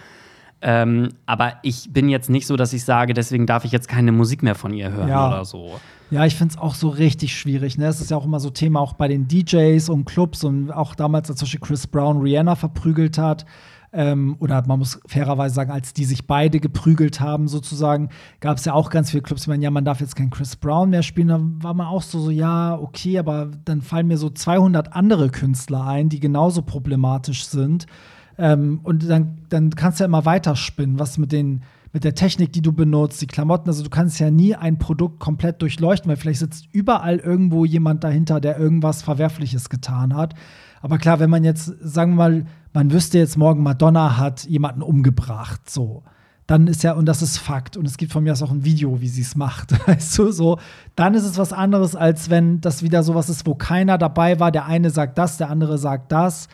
Ähm, aber ich bin jetzt nicht so, dass ich sage, deswegen darf ich jetzt keine Musik mehr von ihr hören Ja. oder so. Ja, ich finde es auch so richtig schwierig. Ne? Es ist ja auch immer so Thema auch bei den DJs und Clubs und auch damals, als zum Beispiel Chris Brown Rihanna verprügelt hat. Ähm, oder man muss fairerweise sagen, als die sich beide geprügelt haben, sozusagen, gab es ja auch ganz viele Clubs, die meinen, ja, man darf jetzt keinen Chris Brown mehr spielen. Da war man auch so, so, ja, okay, aber dann fallen mir so 200 andere Künstler ein, die genauso problematisch sind. Ähm, und dann, dann kannst du ja immer weiterspinnen, was mit den mit der Technik, die du benutzt, die Klamotten, also du kannst ja nie ein Produkt komplett durchleuchten, weil vielleicht sitzt überall irgendwo jemand dahinter, der irgendwas Verwerfliches getan hat. Aber klar, wenn man jetzt, sagen wir mal, man wüsste jetzt morgen, Madonna hat jemanden umgebracht, so, dann ist ja, und das ist Fakt, und es gibt von mir aus auch ein Video, wie sie es macht, [laughs] weißt du, so, dann ist es was anderes, als wenn das wieder sowas ist, wo keiner dabei war, der eine sagt das, der andere sagt das,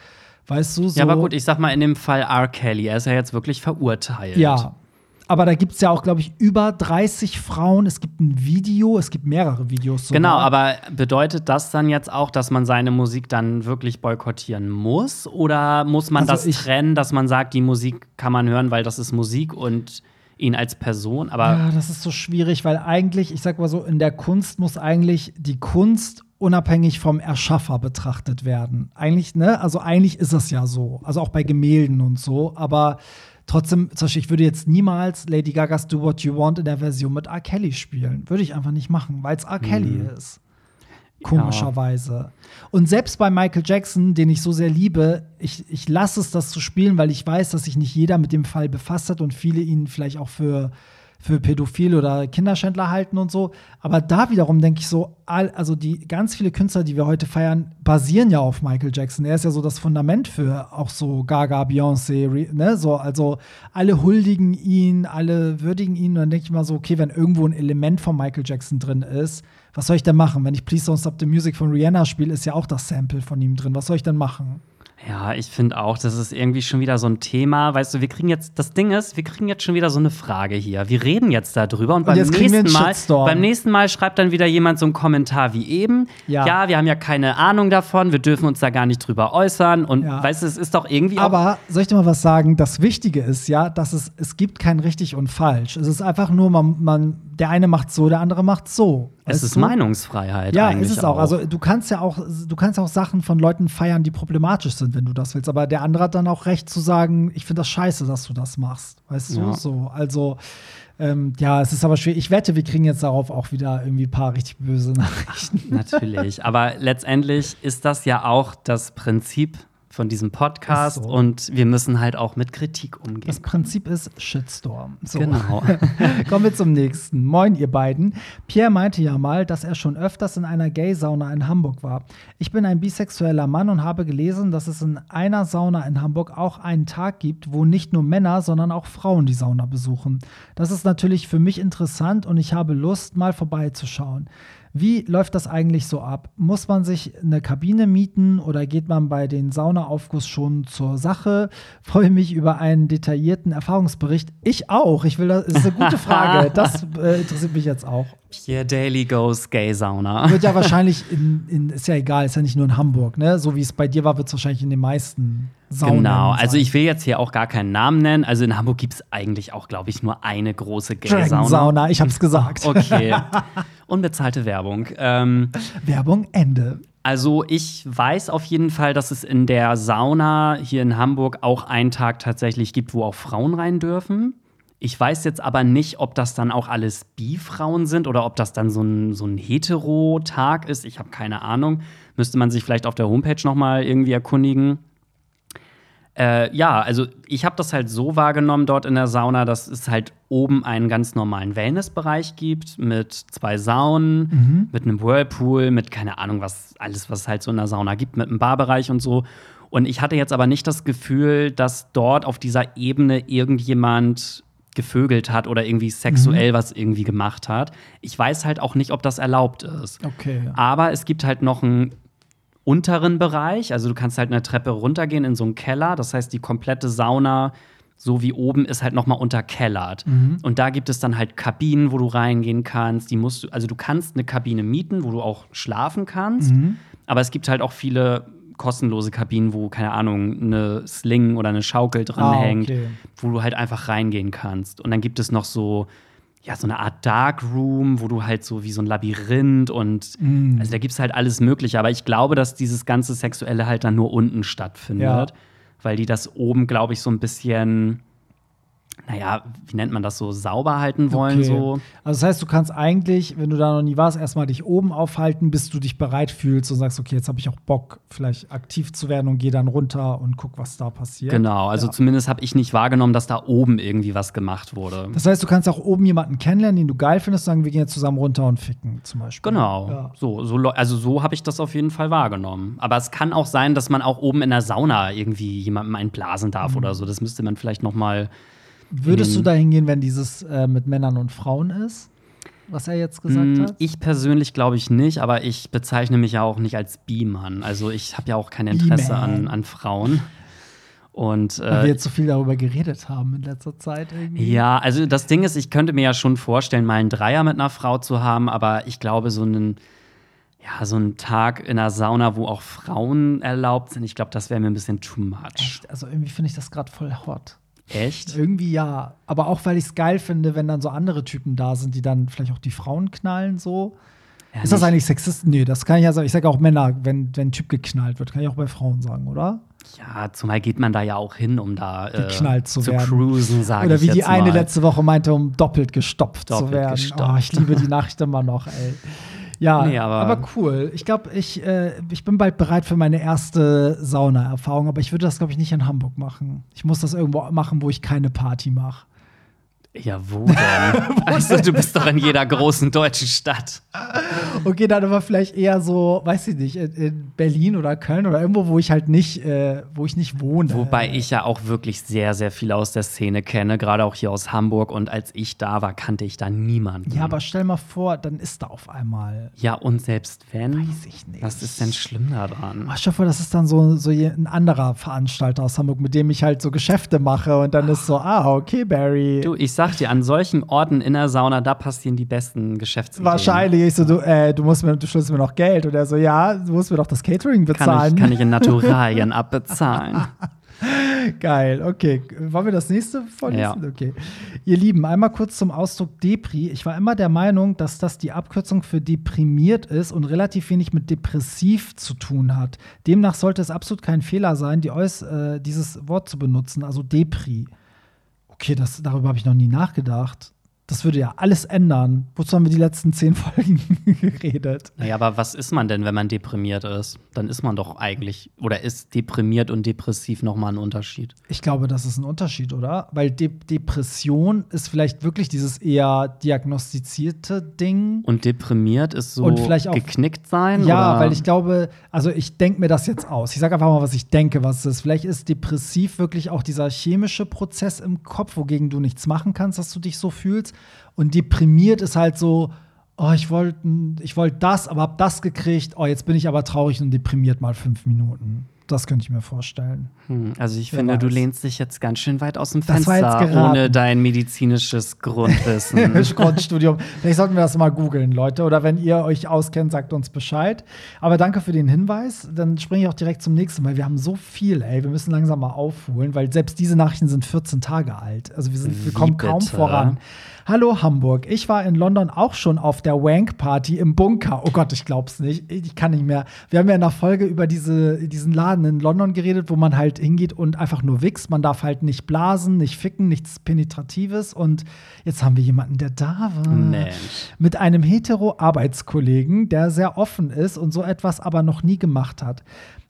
weißt du, so. Ja, aber gut, ich sag mal in dem Fall R. Kelly, er ist ja jetzt wirklich verurteilt. Ja. Aber da gibt es ja auch, glaube ich, über 30 Frauen. Es gibt ein Video, es gibt mehrere Videos. Sogar. Genau, aber bedeutet das dann jetzt auch, dass man seine Musik dann wirklich boykottieren muss? Oder muss man Also das trennen, dass man sagt, die Musik kann man hören, weil das ist Musik und ihn als Person? Aber Ja, das ist so schwierig, weil eigentlich, ich sag mal so, in der Kunst muss eigentlich die Kunst unabhängig vom Erschaffer betrachtet werden. Eigentlich, ne? Also eigentlich ist es ja so. Also auch bei Gemälden und so. Aber trotzdem, zum Beispiel, ich würde jetzt niemals Lady Gagas Do What You Want in der Version mit R. Kelly spielen. Würde ich einfach nicht machen, weil es R. Kelly ist. Komischerweise. Und selbst bei Michael Jackson, den ich so sehr liebe, ich, ich lasse es, das zu spielen, weil ich weiß, dass sich nicht jeder mit dem Fall befasst hat und viele ihn vielleicht auch für, für pädophil oder Kinderschändler halten und so. Aber da wiederum denke ich so, also die ganz viele Künstler, die wir heute feiern, basieren ja auf Michael Jackson. Er ist ja so das Fundament für auch so Gaga, Beyoncé, ne? So, also alle huldigen ihn, alle würdigen ihn. Und dann denke ich mal so, okay, wenn irgendwo ein Element von Michael Jackson drin ist, was soll ich denn machen? Wenn ich Please Don't Stop the Music von Rihanna spiele, ist ja auch das Sample von ihm drin. Was soll ich denn machen? Ja, ich finde auch, das ist irgendwie schon wieder so ein Thema. Weißt du, wir kriegen jetzt, das Ding ist, wir kriegen jetzt schon wieder so eine Frage hier. Wir reden jetzt darüber und, beim, kriegen wir nächsten Mal, beim nächsten Mal schreibt dann wieder jemand so einen Kommentar wie eben. Ja. wir haben ja keine Ahnung davon, wir dürfen uns da gar nicht drüber äußern. Und Ja. weißt du, es ist doch irgendwie Aber soll ich dir mal was sagen? Das Wichtige ist ja, dass es, es gibt kein richtig und falsch. Es ist einfach nur, man, man, der eine macht so, der andere macht so. Es ist du? Meinungsfreiheit Ja, ist es auch. Also du kannst ja auch, du kannst auch Sachen von Leuten feiern, die problematisch sind, wenn du das willst. Aber der andere hat dann auch recht zu sagen, ich finde das scheiße, dass du das machst. Weißt du? Ja. So. Also, ähm, ja, es ist aber schwierig. Ich wette, wir kriegen jetzt darauf auch wieder irgendwie ein paar richtig böse Nachrichten. Natürlich, aber letztendlich ist das ja auch das Prinzip von diesem Podcast so. und wir müssen halt auch mit Kritik umgehen. Das Prinzip ist Shitstorm. So. Genau. [laughs] Kommen wir zum nächsten. Moin, ihr beiden. Pierre meinte ja mal, dass er schon öfters in einer Gay-Sauna in Hamburg war. Ich bin ein bisexueller Mann und habe gelesen, dass es in einer Sauna in Hamburg auch einen Tag gibt, wo nicht nur Männer, sondern auch Frauen die Sauna besuchen. Das ist natürlich für mich interessant und ich habe Lust, mal vorbeizuschauen. Wie läuft das eigentlich so ab? Muss man sich eine Kabine mieten oder geht man bei den Saunaaufguss schon zur Sache? [laughs] Freue mich über einen detaillierten Erfahrungsbericht. Ich auch. Ich will das, das ist eine gute Frage. [laughs] Das äh, interessiert mich jetzt auch. Pierre Daily Goes Gay Sauna. Wird ja [laughs] wahrscheinlich in, in, ist ja egal, ist ja nicht nur in Hamburg, ne? So wie es bei dir war, wird es wahrscheinlich in den meisten Saunen. Genau, also ich will jetzt hier auch gar keinen Namen nennen. Also in Hamburg gibt es eigentlich auch, glaube ich, nur eine große Dragon Gay-Sauna. Sauna, ich hab's gesagt. Okay. Unbezahlte Werbung. Ähm, Werbung Ende. also ich weiß auf jeden Fall, dass es in der Sauna hier in Hamburg auch einen Tag tatsächlich gibt, wo auch Frauen rein dürfen. Ich weiß jetzt aber nicht, ob das dann auch alles Bi-Frauen sind oder ob das dann so ein, so ein Hetero-Tag ist. Ich habe keine Ahnung. Müsste man sich vielleicht auf der Homepage noch mal irgendwie erkundigen. Äh, ja, also ich habe das halt so wahrgenommen dort in der Sauna, dass es halt oben einen ganz normalen Wellnessbereich gibt mit zwei Saunen, mit einem Whirlpool, mit keine Ahnung was, alles, was es halt so in der Sauna gibt, mit einem Barbereich und so. Und ich hatte jetzt aber nicht das Gefühl, dass dort auf dieser Ebene irgendjemand gevögelt hat oder irgendwie sexuell was irgendwie gemacht hat. Ich weiß halt auch nicht, ob das erlaubt ist. Okay. Ja. Aber es gibt halt noch einen unteren Bereich. Also du kannst halt eine Treppe runtergehen in so einen Keller. Das heißt, die komplette Sauna, so wie oben, ist halt noch mal unterkellert. Und da gibt es dann halt Kabinen, wo du reingehen kannst. Die musst du, also du kannst eine Kabine mieten, wo du auch schlafen kannst. Aber es gibt halt auch viele kostenlose Kabinen, wo, keine Ahnung, eine Sling oder eine Schaukel drin Ah, okay. wo du halt einfach reingehen kannst. Und dann gibt es noch so, ja, so eine Art Dark Room, wo du halt so wie so ein Labyrinth und Mm. also da gibt es halt alles Mögliche. Aber ich glaube, dass dieses ganze Sexuelle halt dann nur unten stattfindet. Ja. Weil die das oben, glaube ich, so ein bisschen, naja, wie nennt man das so, sauber halten wollen. Okay. So. Also das heißt, du kannst eigentlich, wenn du da noch nie warst, erstmal dich oben aufhalten, bis du dich bereit fühlst und sagst, okay, jetzt habe ich auch Bock, vielleicht aktiv zu werden und gehe dann runter und guck, was da passiert. Genau, also Ja. zumindest habe ich nicht wahrgenommen, dass da oben irgendwie was gemacht wurde. Das heißt, du kannst auch oben jemanden kennenlernen, den du geil findest, sagen, wir gehen jetzt zusammen runter und ficken, zum Beispiel. Genau, Ja. so, so, also so habe ich das auf jeden Fall wahrgenommen. Aber es kann auch sein, dass man auch oben in der Sauna irgendwie jemandem einblasen Mhm. darf oder so. Das müsste man vielleicht noch mal Würdest Mhm. du da hingehen, wenn dieses äh, mit Männern und Frauen ist, was er jetzt gesagt Mm, hat? Ich persönlich glaube ich nicht, aber ich bezeichne mich ja auch nicht als Bi-Mann. Also ich habe ja auch kein Interesse an, an Frauen. Und Weil wir äh, jetzt so viel darüber geredet haben in letzter Zeit irgendwie. ja, also das Ding ist, ich könnte mir ja schon vorstellen, mal einen Dreier mit einer Frau zu haben, aber ich glaube, so einen, ja, so einen Tag in einer Sauna, wo auch Frauen erlaubt sind, ich glaube, das wäre mir ein bisschen too much. Echt? Also irgendwie finde ich das gerade voll hot. Echt? Irgendwie ja. Aber auch, weil ich es geil finde, wenn dann so andere Typen da sind, die dann vielleicht auch die Frauen knallen so. Ja, ist das nicht- eigentlich sexist? Nee, das kann ich ja sagen. Ich sage auch Männer, wenn, wenn ein Typ geknallt wird, kann ich auch bei Frauen sagen, oder? Ja, zumal geht man da ja auch hin, um da äh, Geknallt zu werden. cruisen, sage Oder wie die eine mal. letzte Woche meinte, um doppelt gestopft zu Doppelt werden. gestopft. Oh, ich liebe die Nachricht immer noch, ey. [laughs] Ja, Nee, aber- aber, cool. Ich glaube, ich, äh, ich bin bald bereit für meine erste Sauna-Erfahrung, aber ich würde das, glaube ich, nicht in Hamburg machen. Ich muss das irgendwo machen, wo ich keine Party mache. Ja, wo denn? [laughs] also, du bist doch in jeder großen deutschen Stadt. Okay, dann aber vielleicht eher so, weiß ich nicht, in, in Berlin oder Köln oder irgendwo, wo ich halt nicht, äh, wo ich nicht wohne. Wobei ich ja auch wirklich sehr, sehr viel aus der Szene kenne, gerade auch hier aus Hamburg. Und als ich da war, kannte ich da niemanden. Ja, aber stell mal vor, dann ist da auf einmal. Ja, und selbst wenn? Weiß ich nicht. Was ist denn schlimm daran? Ach, stell dir vor, das ist dann so, so ein anderer Veranstalter aus Hamburg, mit dem ich halt so Geschäfte mache und dann ist so, ah, okay, Barry. Du, ich sag dir, an solchen Orten in der Sauna, da passieren die besten Geschäftsideen. Wahrscheinlich. Ich so, du, äh, du musst mir, du schuldest mir noch Geld. Und er so, ja, du musst mir doch das Catering Kann bezahlen. ich, kann ich in [laughs] Naturalien abbezahlen. Geil, okay. Wollen wir das nächste vorlesen? Ja. Okay. Ihr Lieben, einmal kurz zum Ausdruck Depri. Ich war immer der Meinung, dass das die Abkürzung für deprimiert ist und relativ wenig mit depressiv zu tun hat. Demnach sollte es absolut kein Fehler sein, die Eus, äh, dieses Wort zu benutzen, also Depri. Okay, das, darüber habe ich noch nie nachgedacht. Das würde ja alles ändern. Wozu haben wir die letzten zehn [laughs] Folgen geredet? Naja, aber was ist man denn, wenn man deprimiert ist? Dann ist man doch eigentlich, oder ist deprimiert und depressiv nochmal ein Unterschied? Ich glaube, das ist ein Unterschied, oder? Weil De Depression ist vielleicht wirklich dieses eher diagnostizierte Ding. Und deprimiert ist so Und vielleicht auch- geknickt sein? Ja, oder? weil ich glaube, also ich denke mir das jetzt aus. Ich sage einfach mal, was ich denke, was es ist. Vielleicht ist depressiv wirklich auch dieser chemische Prozess im Kopf, wogegen du nichts machen kannst, dass du dich so fühlst. Und deprimiert ist halt so, oh, ich wollte ich wollt das, aber hab das gekriegt, oh, jetzt bin ich aber traurig und deprimiert mal fünf Minuten. Das könnte ich mir vorstellen. Hm, also ich Wer finde, du weiß. lehnst dich jetzt ganz schön weit aus dem Fenster ohne dein medizinisches Grundwissen. [laughs] Grundstudium. Vielleicht sollten wir das mal googeln, Leute. Oder wenn ihr euch auskennt, sagt uns Bescheid. Aber danke für den Hinweis. Dann springe ich auch direkt zum nächsten, weil wir haben so viel, ey. Wir müssen langsam mal aufholen, weil selbst diese Nachrichten sind 14 Tage alt. Also wir, sind, wir kommen kaum voran. Hallo Hamburg. Ich war in London auch schon auf der Wank-Party im Bunker. Oh Gott, ich glaub's nicht. Ich kann nicht mehr. Wir haben ja in der Folge über diese, diesen Laden in London geredet, wo man halt hingeht und einfach nur wächst. Man darf halt nicht blasen, nicht ficken, nichts Penetratives. Und jetzt haben wir jemanden, der da war. Mensch. Mit einem hetero-Arbeitskollegen, der sehr offen ist und so etwas aber noch nie gemacht hat.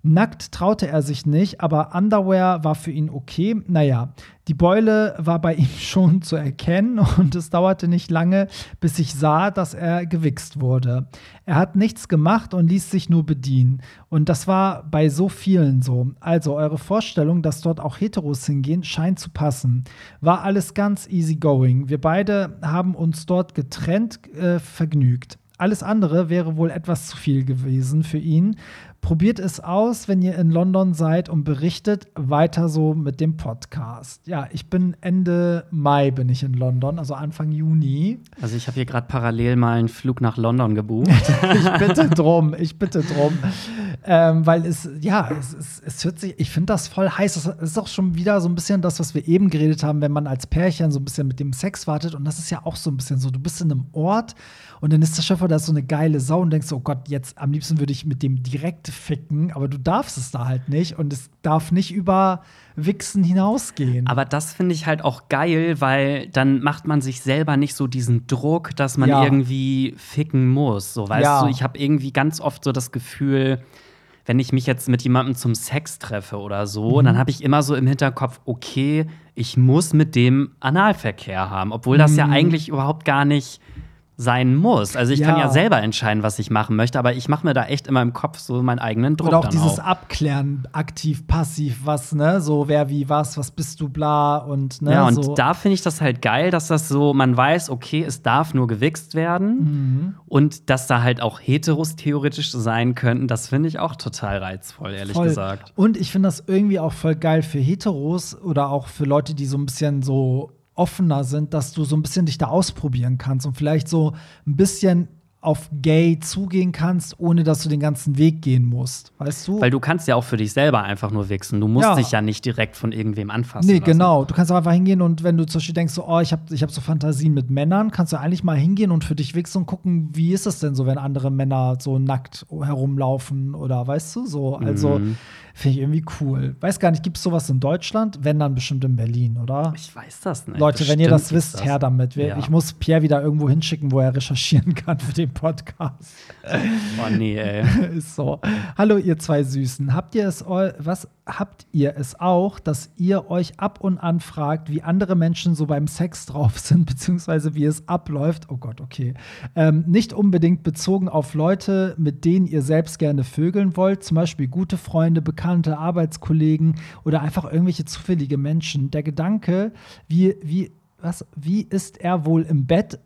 Nackt traute er sich nicht, aber Underwear war für ihn okay. Naja, die Beule war bei ihm [laughs] schon zu erkennen und es dauerte nicht lange, bis ich sah, dass er gewichst wurde. Er hat nichts gemacht und ließ sich nur bedienen. Und das war bei so vielen so. Also eure Vorstellung, dass dort auch Heteros hingehen, scheint zu passen. War alles ganz easy going. Wir beide haben uns dort getrennt äh, vergnügt. Alles andere wäre wohl etwas zu viel gewesen für ihn. Probiert es aus, wenn ihr in London seid und berichtet weiter so mit dem Podcast. Ja, ich bin Ende Mai bin ich in London, also Anfang Juni. Also ich habe hier gerade parallel mal einen Flug nach London gebucht. [laughs] Ich bitte drum, ich bitte drum. Ähm, weil es, ja, es, es, es hört sich, ich finde das voll heiß. Das ist auch schon wieder so ein bisschen das, was wir eben geredet haben, wenn man als Pärchen so ein bisschen mit dem Sex wartet. Und das ist ja auch so ein bisschen so, du bist in einem Ort und dann ist der Schöpfer, da ist so eine geile Sau und denkst, oh Gott, jetzt am liebsten würde ich mit dem direkt ficken, aber du darfst es da halt nicht und es darf nicht über Wichsen hinausgehen. Aber das finde ich halt auch geil, weil dann macht man sich selber nicht so diesen Druck, dass man Ja. irgendwie ficken muss. So, weißt Ja. du, ich habe irgendwie ganz oft so das Gefühl, wenn ich mich jetzt mit jemandem zum Sex treffe oder so, Mhm. dann habe ich immer so im Hinterkopf, okay, ich muss mit dem Analverkehr haben, obwohl das ja Mhm. eigentlich überhaupt gar nicht sein muss. Also ich Ja. kann ja selber entscheiden, was ich machen möchte, aber ich mache mir da echt immer im Kopf so meinen eigenen Druck Oder auch dieses auf. Abklären, aktiv, passiv, was, ne? So, wer wie was, was bist du, bla und, ne? Ja, und so. da finde ich das halt geil, dass das so, man weiß, okay, es darf nur gewichst werden Mhm. und dass da halt auch Heteros theoretisch sein könnten, das finde ich auch total reizvoll, ehrlich Voll. gesagt. Und ich finde das irgendwie auch voll geil für Heteros oder auch für Leute, die so ein bisschen so offener sind, dass du so ein bisschen dich da ausprobieren kannst und vielleicht so ein bisschen auf gay zugehen kannst, ohne dass du den ganzen Weg gehen musst. Weißt du? Weil du kannst ja auch für dich selber einfach nur wichsen. Du musst Ja. dich ja nicht direkt von irgendwem anfassen. Nee, lassen. genau. Du kannst auch einfach hingehen und wenn du zum Beispiel denkst, so, oh, ich habe ich hab so Fantasien mit Männern, kannst du eigentlich mal hingehen und für dich wichsen und gucken, wie ist es denn so, wenn andere Männer so nackt herumlaufen oder weißt du, so. Also Mhm. Finde ich irgendwie cool. Weiß gar nicht, gibt es sowas in Deutschland? Wenn dann bestimmt in Berlin, oder? Ich weiß das nicht. Leute, wenn ihr Bestimmt das wisst, das. her damit. Wir, Ja. Ich muss Pierre wieder irgendwo hinschicken, wo er recherchieren [laughs] kann für den Podcast. [laughs] Oh nee, ey. [laughs] so. Hallo, ihr zwei Süßen. Habt ihr es was habt ihr es auch, dass ihr euch ab und an fragt, wie andere Menschen so beim Sex drauf [laughs] sind, beziehungsweise wie es abläuft? Oh Gott, okay. Ähm, nicht unbedingt bezogen auf Leute, mit denen ihr selbst gerne vögeln wollt, zum Beispiel gute Freunde, Bekannte, Arbeitskollegen oder einfach irgendwelche zufällige Menschen. Der Gedanke, wie, wie was, wie ist er wohl im Bett?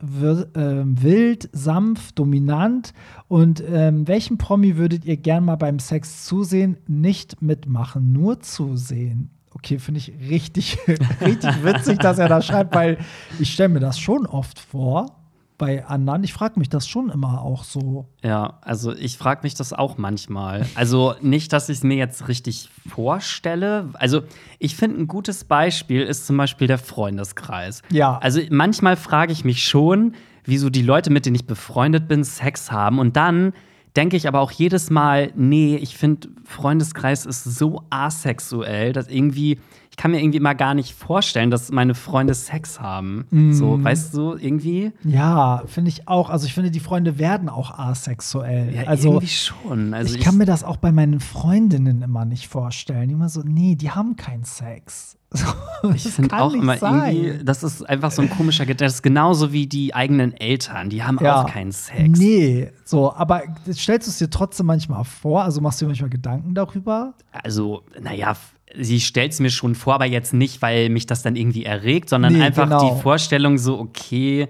Ähm, wild, sanft, dominant? Und ähm, welchen Promi würdet ihr gern mal beim Sex zusehen? Nicht mitmachen, nur zusehen. Okay, finde ich richtig, [laughs] richtig witzig, dass er das schreibt, weil ich stelle mir das schon oft vor bei anderen. Ich frage mich das schon immer auch so. Ja, also ich frage mich das auch manchmal. Also nicht, dass ich es mir jetzt richtig vorstelle. Also ich finde, ein gutes Beispiel ist zum Beispiel der Freundeskreis. Ja. Also manchmal frage ich mich schon, wieso die Leute, mit denen ich befreundet bin, Sex haben. Und dann denke ich aber auch jedes Mal, nee, ich finde, Freundeskreis ist so asexuell, dass irgendwie, ich kann mir irgendwie mal gar nicht vorstellen, dass meine Freunde Sex haben. Mhm. So, weißt du, irgendwie? Ja, finde ich auch. Also ich finde, die Freunde werden auch asexuell. Ja, also irgendwie schon. Also ich kann mir das auch bei meinen Freundinnen immer nicht vorstellen. Immer so, nee, die haben keinen Sex. [laughs] So, Ich das finde kann auch immer sein. irgendwie, das ist einfach so ein komischer Gedanke. Das ist genauso wie die eigenen Eltern. Die haben Ja. auch keinen Sex. Nee, so, aber stellst du es dir trotzdem manchmal vor? Also machst du dir manchmal Gedanken darüber? Also, naja, sie stellt es mir schon vor, aber jetzt nicht, weil mich das dann irgendwie erregt, sondern Nee, einfach genau. die Vorstellung so, okay,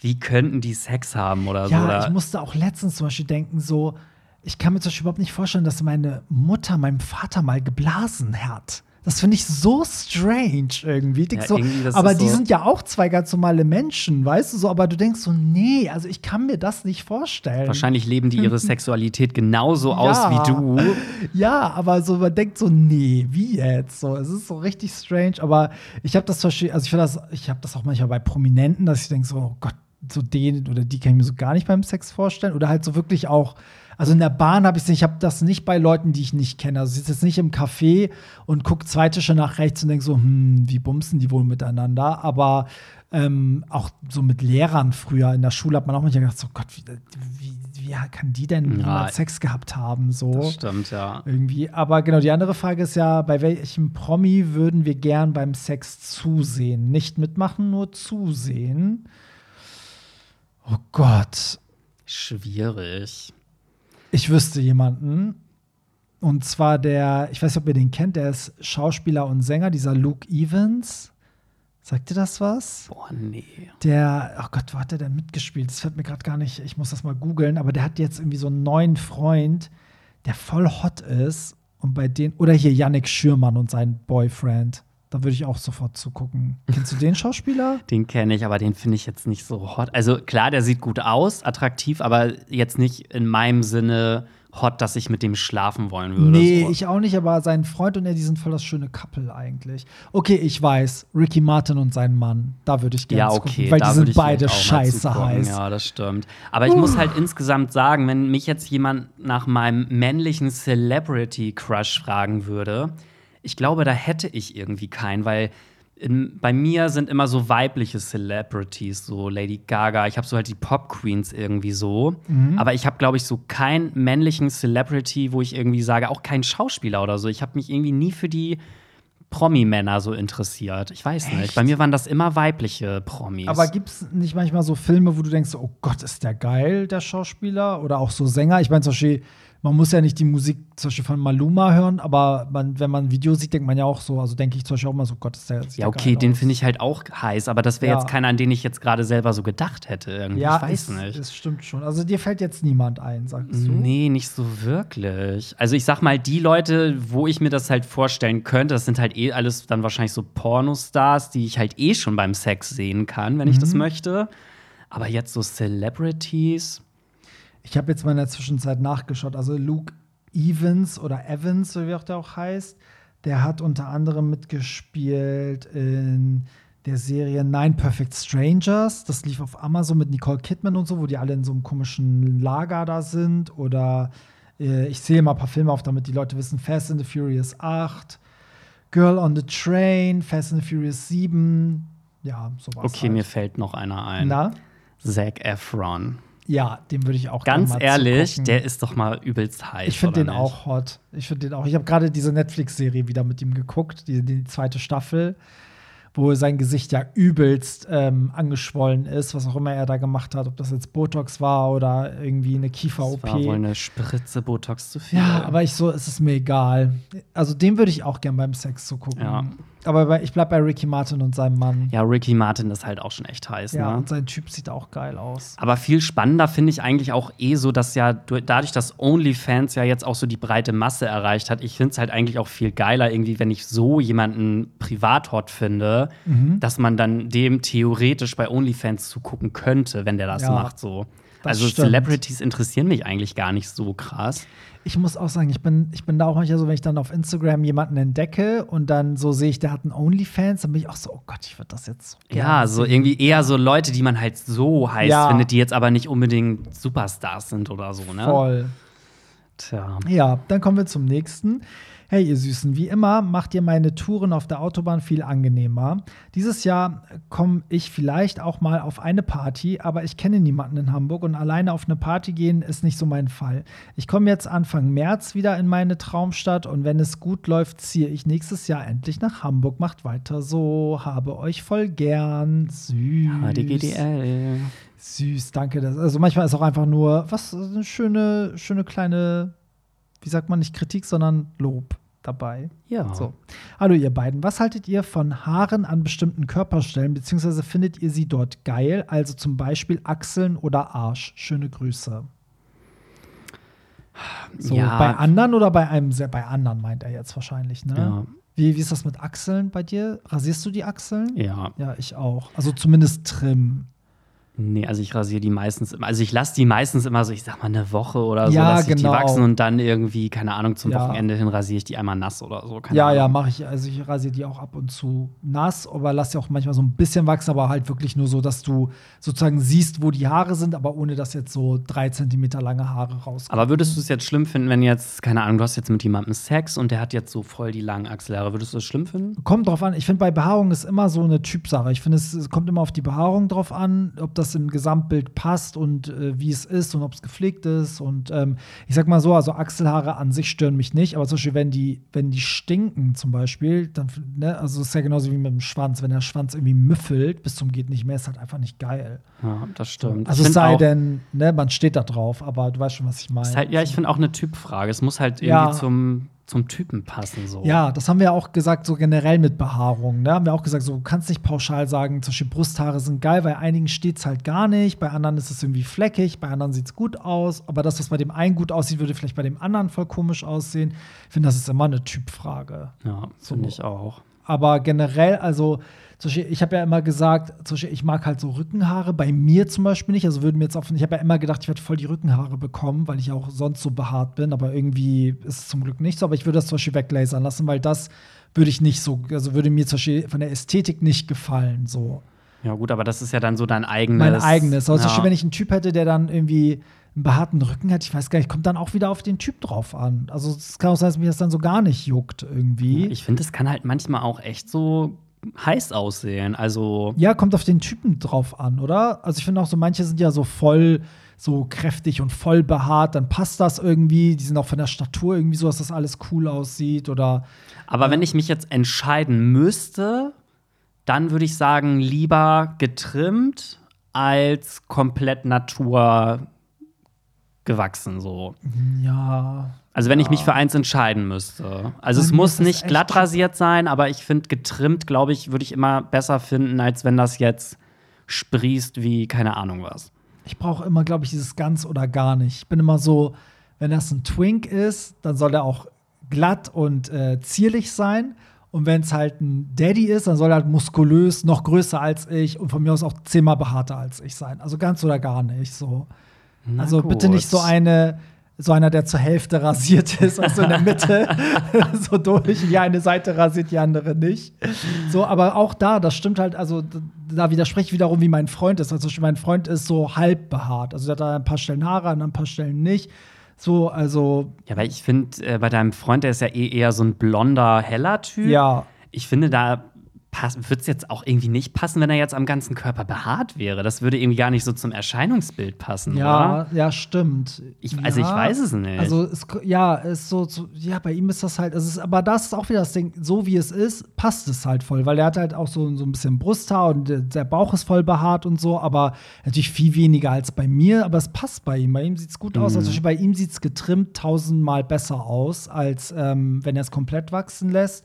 wie könnten die Sex haben oder Ja, so. Oder? ich musste auch letztens zum Beispiel denken, so, ich kann mir zum Beispiel überhaupt nicht vorstellen, dass meine Mutter meinem Vater mal geblasen hat. Das finde ich so strange irgendwie. Ja, so, irgendwie, aber die so- sind ja auch zwei ganz normale Menschen, weißt du so, aber du denkst so, nee, also ich kann mir das nicht vorstellen. Wahrscheinlich leben die ihre [laughs] Sexualität genauso Ja. aus wie du. Ja, aber so, man denkt so, nee, wie jetzt? So, es ist so richtig strange, aber ich habe das also ich finde das, ich habe das auch manchmal bei Prominenten, dass ich denke so, oh Gott, so den oder die kann ich mir so gar nicht beim Sex vorstellen. Oder halt so wirklich auch, also in der Bahn habe ich es nicht, ich habe das nicht bei Leuten, die ich nicht kenne. Also ich sitze jetzt nicht im Café und gucke zwei Tische nach rechts und denke so, hm, wie bumsen die wohl miteinander? Aber ähm, auch so mit Lehrern früher in der Schule hat man auch manchmal gedacht, so Gott, wie, wie, wie kann die denn Ja. Sex gehabt haben? So Das stimmt, ja. irgendwie. Aber genau, die andere Frage ist ja, bei welchem Promi würden wir gern beim Sex zusehen? Nicht mitmachen, nur zusehen. Oh Gott. Schwierig. Ich wüsste jemanden. Und zwar der, ich weiß nicht, ob ihr den kennt, der ist Schauspieler und Sänger, dieser Luke Evans. Sagt ihr das was? Boah, nee. Der, oh Gott, wo hat der denn mitgespielt? Das fällt mir gerade gar nicht, ich muss das mal googeln, aber der hat jetzt irgendwie so einen neuen Freund, der voll hot ist. Und bei denen, oder hier Yannick Schürmann und sein Boyfriend. Da würde ich auch sofort zugucken. Kennst du den Schauspieler? [laughs] Den kenne ich, aber den finde ich jetzt nicht so hot. Also klar, der sieht gut aus, attraktiv, aber jetzt nicht in meinem Sinne hot, dass ich mit dem schlafen wollen würde. Nee, so. ich auch nicht, aber sein Freund und er, die sind voll das schöne Couple eigentlich. Okay, ich weiß. Ricky Martin und sein Mann. Da würde ich gerne Ja, okay, weil da die sind beide scheiße heiß. Ja, das stimmt. Aber ich muss halt insgesamt sagen, wenn mich jetzt jemand nach meinem männlichen Celebrity-Crush fragen würde, ich glaube, da hätte ich irgendwie keinen, weil in, bei mir sind immer so weibliche Celebrities, so Lady Gaga. Ich habe so halt die Pop Queens irgendwie so. Mhm. Aber ich habe, glaube ich, so keinen männlichen Celebrity, wo ich irgendwie sage, auch kein Schauspieler oder so. Ich habe mich irgendwie nie für die Promi-Männer so interessiert. Ich weiß nicht. Echt? Bei mir waren das immer weibliche Promis. Aber gibt es nicht manchmal so Filme, wo du denkst, oh Gott, ist der geil, der Schauspieler? Oder auch so Sänger? Ich meine, zum Beispiel, man muss ja nicht die Musik zum Beispiel von Maluma hören, aber man, wenn man ein Video sieht, denkt man ja auch so, also denke ich zum Beispiel auch mal so, Gott, ist der sieht Ja, okay, den finde ich halt auch heiß, aber das wäre Ja. jetzt keiner, an den ich jetzt gerade selber so gedacht hätte. Irgendwie. Ja, ich weiß es, nicht. es stimmt schon. Also dir fällt jetzt niemand ein, sagst du? Nee, nicht so wirklich. Also ich sag mal, die Leute, wo ich mir das halt vorstellen könnte, das sind halt eh alles dann wahrscheinlich so Pornostars, die ich halt eh schon beim Sex sehen kann, wenn ich Mhm. das möchte. Aber jetzt so Celebrities. Ich habe jetzt mal in der Zwischenzeit nachgeschaut. Also Luke Evans oder Evans, so wie auch der auch heißt, der hat unter anderem mitgespielt in der Serie Nine Perfect Strangers. Das lief auf Amazon mit Nicole Kidman und so, wo die alle in so einem komischen Lager da sind. Oder äh, ich sehe mal ein paar Filme auf, damit die Leute wissen: Fast and the Furious 8, Girl on the Train, Fast and the Furious 7. Ja, sowas. Okay, halt. mir fällt noch einer ein. Na? Zac Efron. Ja, dem würde ich auch gerne Ganz mal ehrlich, zugucken. der ist doch mal übelst heiß. Ich finde den nicht? auch hot. Ich finde den auch. Ich habe gerade diese Netflix-Serie wieder mit ihm geguckt, die, die zweite Staffel, wo sein Gesicht ja übelst ähm, angeschwollen ist, was auch immer er da gemacht hat, ob das jetzt Botox war oder irgendwie eine Das Kiefer-OP. war wohl eine Spritze Botox zu viel. Ja, aber ich so, es ist mir egal. Also dem würde ich auch gern beim Sex zugucken. Ja. Aber ich bleib bei Ricky Martin und seinem Mann. ja, Ricky Martin ist halt auch schon echt heiß, Ja, ne? und sein Typ sieht auch geil aus. Aber viel spannender finde ich eigentlich auch eh so, dass ja du- dadurch, dass OnlyFans ja jetzt auch so die breite Masse erreicht hat, ich finde es halt eigentlich auch viel geiler, irgendwie, wenn ich so jemanden privat hot finde, Mhm. dass man dann dem theoretisch bei OnlyFans zugucken könnte, wenn der das Ja, macht. So. Das Also stimmt. Celebrities interessieren mich eigentlich gar nicht so krass. Ich muss auch sagen, ich bin, ich bin da auch manchmal so, wenn ich dann auf Instagram jemanden entdecke und dann so sehe ich, der hat einen OnlyFans, dann bin ich auch so, oh Gott, ich würde das jetzt so Ja, so irgendwie eher so Leute, die man halt so heiß Ja. findet, die jetzt aber nicht unbedingt Superstars sind oder so, ne? Voll. Tja. Ja, dann kommen wir zum nächsten. Hey, ihr Süßen, wie immer macht ihr meine Touren auf der Autobahn viel angenehmer. Dieses Jahr komme ich vielleicht auch mal auf eine Party, aber ich kenne niemanden in Hamburg und alleine auf eine Party gehen ist nicht so mein Fall. Ich komme jetzt Anfang März wieder in meine Traumstadt und wenn es gut läuft, ziehe ich nächstes Jahr endlich nach Hamburg. Macht weiter so, habe euch voll gern. Süß. HDGDL. Süß, danke. Also manchmal ist auch einfach nur, was, eine schöne, schöne kleine, wie sagt man, nicht Kritik, sondern Lob. dabei. Ja. So. Hallo ihr beiden, was haltet ihr von Haaren an bestimmten Körperstellen, beziehungsweise findet ihr sie dort geil? Also zum Beispiel Achseln oder Arsch. Schöne Grüße. So, Ja. bei anderen oder bei einem, sehr, bei anderen meint er jetzt wahrscheinlich, ne? Ja. Wie, wie ist das mit Achseln bei dir? Rasierst du die Achseln? Ja. Ja, ich auch. Also zumindest Trim. Nee, also ich rasiere die meistens immer. Also ich lasse die meistens immer so, ich sag mal, eine Woche oder so, Ja, dass ich genau. die wachsen und dann irgendwie, keine Ahnung, zum Ja. Wochenende hin rasiere ich die einmal nass oder so. Keine ja, Ahnung. ja, mache ich. Also ich rasiere die auch ab und zu nass, aber lass sie auch manchmal so ein bisschen wachsen, aber halt wirklich nur so, dass du sozusagen siehst, wo die Haare sind, aber ohne dass jetzt so drei Zentimeter lange Haare rauskommen. Aber würdest du es jetzt schlimm finden, wenn jetzt, keine Ahnung, du hast jetzt mit jemandem Sex und der hat jetzt so voll die langen Achselhaare, würdest du das schlimm finden? Kommt drauf an. Ich finde, bei Behaarung ist immer so eine Typsache. Ich finde, es, es kommt immer auf die Behaarung drauf an, ob das im Gesamtbild passt und äh, wie es ist und ob es gepflegt ist. Und ähm, ich sag mal so, also Achselhaare an sich stören mich nicht, aber zum Beispiel, wenn die, wenn die stinken zum Beispiel, dann, ne, also es ist ja genauso wie mit dem Schwanz. Wenn der Schwanz irgendwie müffelt, bis zum geht nicht mehr, ist halt einfach nicht geil. Ja, das stimmt. Also es sei denn, ne, man steht da drauf, aber du weißt schon, was ich meine. Halt, ja, ich finde auch eine Typfrage. Es muss halt irgendwie Ja. zum, zum Typen passen. So. Ja, das haben wir auch gesagt, so generell mit Behaarung. Ne? Haben wir auch gesagt, so du kannst nicht pauschal sagen, zum Beispiel Brusthaare sind geil, bei einigen steht es halt gar nicht, bei anderen ist es irgendwie fleckig, bei anderen sieht es gut aus, aber das, was bei dem einen gut aussieht, würde vielleicht bei dem anderen voll komisch aussehen. Ich finde, das ist immer eine Typfrage. Ja, finde ich auch. Aber generell, also ich habe ja immer gesagt, ich mag halt so Rückenhaare, bei mir zum Beispiel nicht. Also würden mir jetzt auf, ich habe ja immer gedacht, ich werde voll die Rückenhaare bekommen, weil ich ja auch sonst so behaart bin, aber irgendwie ist es zum Glück nicht so. Aber ich würde das zum Beispiel weglasern lassen, weil das würde ich nicht so, also würde mir zum Beispiel von der Ästhetik nicht gefallen. So. Ja, gut, aber das ist ja dann so dein eigenes. Mein eigenes. Also zum ja. Beispiel, wenn ich einen Typ hätte, der dann irgendwie einen behaarten Rücken hat, ich weiß gar nicht, kommt dann auch wieder auf den Typ drauf an. Also es kann auch sein, dass mich das dann so gar nicht juckt irgendwie. Ich finde, es kann halt manchmal auch echt so heiß aussehen. Also, Ja, kommt auf den Typen drauf an, oder? Also ich finde auch so, manche sind ja so voll so kräftig und voll behaart, dann passt das irgendwie. Die sind auch von der Statur irgendwie so, dass das alles cool aussieht oder aber wenn ich mich jetzt entscheiden müsste, dann würde ich sagen, lieber getrimmt als komplett Natur gewachsen so. ja. Also wenn ich mich für eins entscheiden müsste. Also Bei es muss nicht glatt rasiert sein, aber ich finde getrimmt, glaube ich, würde ich immer besser finden, als wenn das jetzt sprießt wie keine Ahnung was. Ich brauche immer, glaube ich, dieses ganz oder gar nicht. Ich bin immer so, wenn das ein Twink ist, dann soll er auch glatt und äh, zierlich sein. Und wenn es halt ein Daddy ist, dann soll er halt muskulös, noch größer als ich und von mir aus auch zehnmal behaarter als ich sein. Also ganz oder gar nicht so. Na Also bitte gut. nicht so eine, so einer, der zur Hälfte rasiert [laughs] ist, also in der Mitte [laughs] so durch. Die eine Seite rasiert, die andere nicht. So, aber auch da, das stimmt halt, also da widerspreche ich wiederum, wie mein Freund ist. Also mein Freund ist so halb behaart. Also der hat da ein paar Stellen Haare, an ein paar Stellen nicht. So, also Ja, weil ich finde, äh, bei deinem Freund, der ist ja eh eher so ein blonder, heller Typ. ja. Ich finde, da würde es jetzt auch irgendwie nicht passen, wenn er jetzt am ganzen Körper behaart wäre. Das würde irgendwie gar nicht so zum Erscheinungsbild passen, Ja, oder? ja, stimmt. Ich- also ich weiß es nicht. Also es, ja, ist so, so, ja, bei ihm ist das halt, es ist, aber das ist auch wieder das Ding, so wie es ist, passt es halt voll, weil er hat halt auch so, so ein bisschen Brusthaar und der- Bauch ist voll behaart und so, aber natürlich viel weniger als bei mir, aber es passt bei ihm. Bei ihm sieht es gut aus. Mhm. Also bei ihm sieht es getrimmt tausendmal besser aus, als ähm, wenn er es komplett wachsen lässt.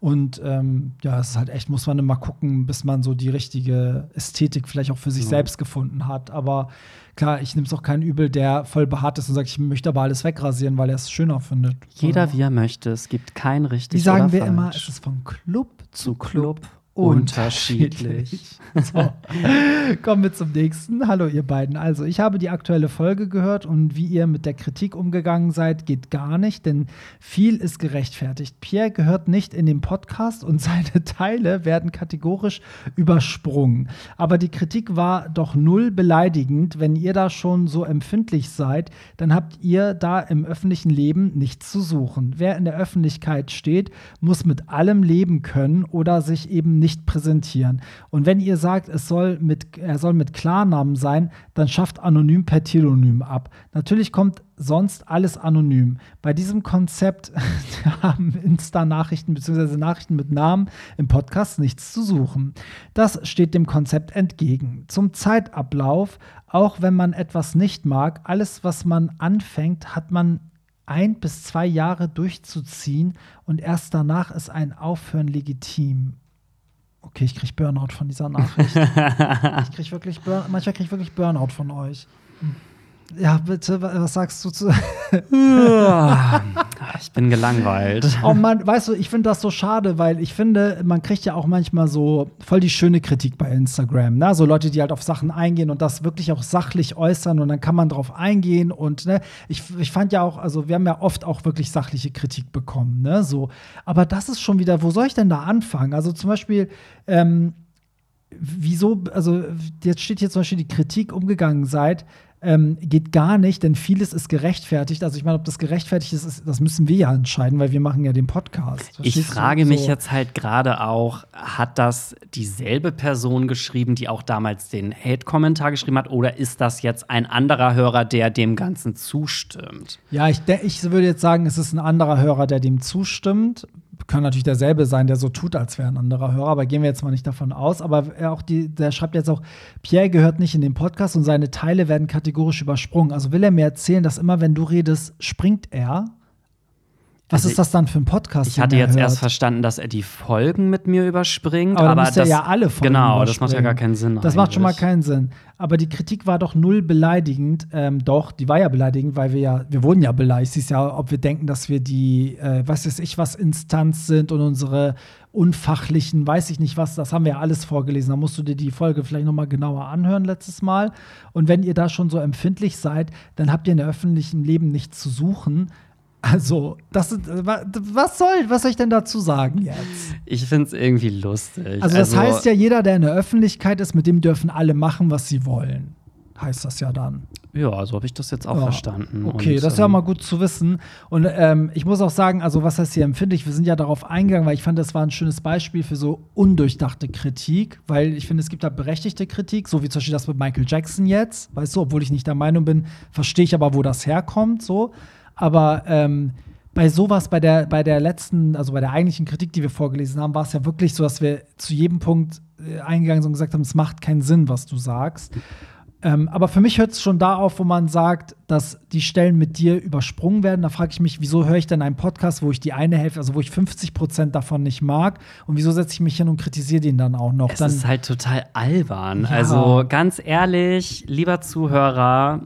Und ähm, ja, es ist halt echt, muss man immer gucken, bis man so die richtige Ästhetik vielleicht auch für sich Ja. selbst gefunden hat. Aber klar, ich nehme es auch keinen Übel, der voll behaart ist und sagt, ich möchte aber alles wegrasieren, weil er es schöner findet. Jeder So. wie er möchte. Es gibt kein richtig Wie sagen oder wir falsch. immer, es ist von Club zu zu Club unterschiedlich. So. [laughs] Kommen wir zum nächsten. Hallo, ihr beiden. Also, ich habe die aktuelle Folge gehört und wie ihr mit der Kritik umgegangen seid, geht gar nicht, denn viel ist gerechtfertigt. Pierre gehört nicht in den Podcast und [laughs] seine Teile werden kategorisch übersprungen. Aber die Kritik war doch null beleidigend. Wenn ihr da schon so empfindlich seid, dann habt ihr da im öffentlichen Leben nichts zu suchen. Wer in der Öffentlichkeit steht, muss mit allem leben können oder sich eben nicht präsentieren. Und wenn ihr sagt, es soll mit, er soll mit Klarnamen sein, dann schafft anonym per Telonym ab. Natürlich kommt sonst alles anonym. Bei diesem Konzept [laughs] haben Insta-Nachrichten bzw. Nachrichten mit Namen im Podcast nichts zu suchen. Das steht dem Konzept entgegen. Zum Zeitablauf, auch wenn man etwas nicht mag, alles, was man anfängt, hat man ein bis zwei Jahre durchzuziehen und erst danach ist ein Aufhören legitim. Okay, ich kriege Burnout von dieser Nachricht. [laughs] ich kriege wirklich Burn manchmal kriege ich wirklich Burnout von euch. Ja, bitte, was sagst du zu. [laughs] ich bin gelangweilt. Oh Mann, weißt du, ich finde das so schade, weil ich finde, man kriegt ja auch manchmal so voll die schöne Kritik bei Instagram. Ne? So Leute, die halt auf Sachen eingehen und das wirklich auch sachlich äußern und dann kann man drauf eingehen. Und ne, ich, ich fand ja auch, also wir haben ja oft auch wirklich sachliche Kritik bekommen. Ne? So. Aber das ist schon wieder, wo soll ich denn da anfangen? Also zum Beispiel, ähm, wieso, also jetzt steht hier zum Beispiel die Kritik umgegangen seid ähm, geht gar nicht, denn vieles ist gerechtfertigt. Also ich meine, ob das gerechtfertigt ist, ist, das müssen wir ja entscheiden, weil wir machen ja den Podcast. Verstehst ich frage mich jetzt halt gerade auch, hat das dieselbe Person geschrieben, die auch damals den Hate-Kommentar geschrieben hat, oder ist das jetzt ein anderer Hörer, der dem Ganzen zustimmt? Ja, ich, ich würde jetzt sagen, es ist ein anderer Hörer, der dem zustimmt, kann natürlich derselbe sein, der so tut, als wäre ein anderer Hörer, aber gehen wir jetzt mal nicht davon aus. Aber er auch die, der schreibt jetzt auch, Pierre gehört nicht in den Podcast und seine Teile werden kategorisch übersprungen. Also will er mir erzählen, dass immer, wenn du redest, springt er was also ist das dann für ein Podcast? Ich hatte jetzt hört? erst verstanden, dass er die Folgen mit mir überspringt. Aber, aber das, ja alle Folgen Genau, das macht ja gar keinen Sinn. Das eigentlich. macht schon mal keinen Sinn. Aber die Kritik war doch null beleidigend. Ähm, doch, die war ja beleidigend, weil wir ja, wir wurden ja beleidigt. Sie ist ja, ob wir denken, dass wir die, äh, was weiß ich, was Instanz sind und unsere unfachlichen, weiß ich nicht was, das haben wir ja alles vorgelesen. Da musst du dir die Folge vielleicht noch mal genauer anhören letztes Mal. Und wenn ihr da schon so empfindlich seid, dann habt ihr in der öffentlichen Leben nichts zu suchen also, das ist, was soll, was soll ich denn dazu sagen jetzt? Ich finde es irgendwie lustig. Also, das also, heißt ja, jeder, der in der Öffentlichkeit ist, mit dem dürfen alle machen, was sie wollen. Heißt das ja dann. Ja, so habe ich das jetzt auch ja. verstanden. Okay, Und, das ist ja ähm, mal gut zu wissen. Und ähm, ich muss auch sagen, also was heißt hier empfindlich? Wir sind ja darauf eingegangen, weil ich fand, das war ein schönes Beispiel für so undurchdachte Kritik, weil ich finde, es gibt da berechtigte Kritik, so wie zum Beispiel das mit Michael Jackson jetzt, weißt du, obwohl ich nicht der Meinung bin, verstehe ich aber, wo das herkommt, so. Aber ähm, bei sowas, bei der, bei der letzten, also bei der eigentlichen Kritik, die wir vorgelesen haben, war es ja wirklich so, dass wir zu jedem Punkt äh, eingegangen sind und gesagt haben, es macht keinen Sinn, was du sagst. Ähm, aber für mich hört es schon da auf, wo man sagt, dass die Stellen mit dir übersprungen werden. Da frage ich mich, wieso höre ich denn einen Podcast, wo ich die eine Hälfte, also wo ich 50 Prozent davon nicht mag? Und wieso setze ich mich hin und kritisiere den dann auch noch? Es dann, ist halt total albern. Ja. Also ganz ehrlich, lieber Zuhörer,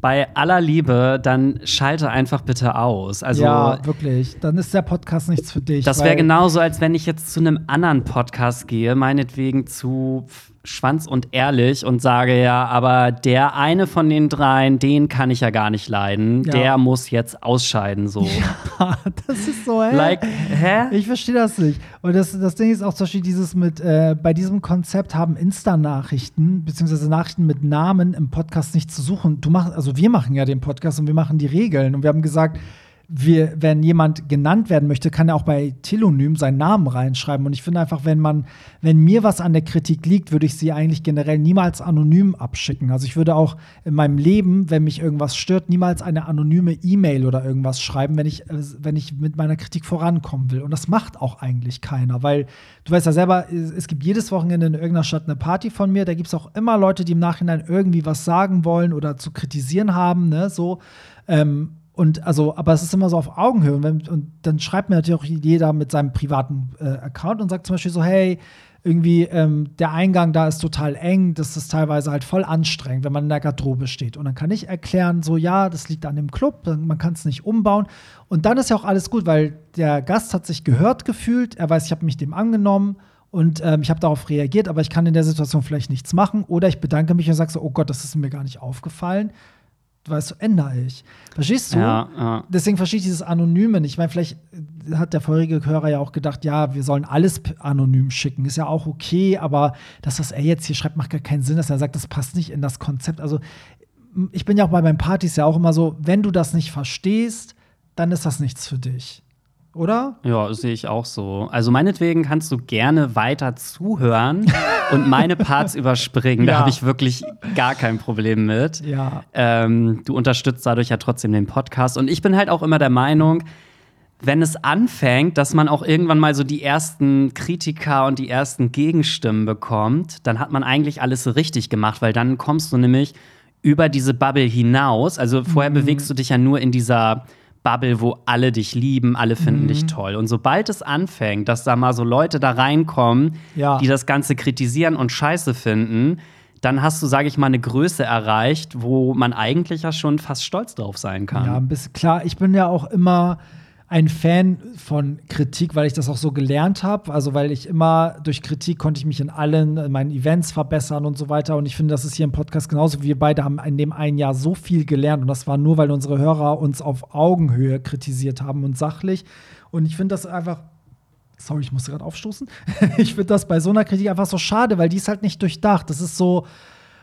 bei aller Liebe, dann schalte einfach bitte aus. Also, ja, wirklich. Dann ist der Podcast nichts für dich. Das wäre genauso, als wenn ich jetzt zu einem anderen Podcast gehe, meinetwegen zu Schwanz und ehrlich und sage ja, aber der eine von den dreien, den kann ich ja gar nicht leiden. Ja. Der muss jetzt ausscheiden, so. [laughs] Ja, das ist so, hä? Like, hä? Ich verstehe das nicht. Und das, das Ding ist auch zum Beispiel dieses mit, äh, bei diesem Konzept haben Insta-Nachrichten, beziehungsweise Nachrichten mit Namen im Podcast nicht zu suchen. Du machst, also wir machen ja den Podcast und wir machen die Regeln und wir haben gesagt, wir, wenn jemand genannt werden möchte, kann er auch bei Telonym seinen Namen reinschreiben. Und ich finde einfach, wenn man, wenn mir was an der Kritik liegt, würde ich sie eigentlich generell niemals anonym abschicken. Also ich würde auch in meinem Leben, wenn mich irgendwas stört, niemals eine anonyme E-Mail oder irgendwas schreiben, wenn ich, wenn ich mit meiner Kritik vorankommen will. Und das macht auch eigentlich keiner, weil du weißt ja selber, es gibt jedes Wochenende in irgendeiner Stadt eine Party von mir. Da gibt es auch immer Leute, die im Nachhinein irgendwie was sagen wollen oder zu kritisieren haben, ne, so. Ähm, und also, aber es ist immer so auf Augenhöhe. Und, wenn, und dann schreibt mir natürlich auch jeder mit seinem privaten äh, Account und sagt zum Beispiel so, hey, irgendwie ähm, der Eingang da ist total eng, das ist teilweise halt voll anstrengend, wenn man in der Garderobe steht. Und dann kann ich erklären, so ja, das liegt an dem Club, man kann es nicht umbauen. Und dann ist ja auch alles gut, weil der Gast hat sich gehört gefühlt, er weiß, ich habe mich dem angenommen und ähm, ich habe darauf reagiert, aber ich kann in der Situation vielleicht nichts machen. Oder ich bedanke mich und sage so, oh Gott, das ist mir gar nicht aufgefallen weißt du, ändere ich. Verstehst du? Ja, ja. Deswegen verstehe ich dieses Anonyme nicht. Ich meine, vielleicht hat der vorherige Hörer ja auch gedacht, ja, wir sollen alles anonym schicken. Ist ja auch okay, aber das, was er jetzt hier schreibt, macht gar keinen Sinn, dass er sagt, das passt nicht in das Konzept. Also, ich bin ja auch bei meinen Partys ja auch immer so, wenn du das nicht verstehst, dann ist das nichts für dich oder? Ja, sehe ich auch so. Also meinetwegen kannst du gerne weiter zuhören [laughs] und meine Parts überspringen. Ja. Da habe ich wirklich gar kein Problem mit. Ja. Ähm, du unterstützt dadurch ja trotzdem den Podcast. Und ich bin halt auch immer der Meinung, wenn es anfängt, dass man auch irgendwann mal so die ersten Kritiker und die ersten Gegenstimmen bekommt, dann hat man eigentlich alles richtig gemacht, weil dann kommst du nämlich über diese Bubble hinaus. Also vorher mhm. bewegst du dich ja nur in dieser Bubble, wo alle dich lieben, alle finden Mhm. dich toll. Und sobald es anfängt, dass da mal so Leute da reinkommen, Ja. die das Ganze kritisieren und scheiße finden, dann hast du, sage ich mal, eine Größe erreicht, wo man eigentlich ja schon fast stolz drauf sein kann. Ja, ein bisschen klar. Ich bin ja auch immer ein Fan von Kritik, weil ich das auch so gelernt habe. Also weil ich immer durch Kritik konnte ich mich in allen in meinen Events verbessern und so weiter. Und ich finde, das ist hier im Podcast genauso. Wir beide haben in dem einen Jahr so viel gelernt und das war nur, weil unsere Hörer uns auf Augenhöhe kritisiert haben und sachlich. Und ich finde das einfach Sorry, ich musste gerade aufstoßen. [laughs] ich finde das bei so einer Kritik einfach so schade, weil die ist halt nicht durchdacht. Das ist so,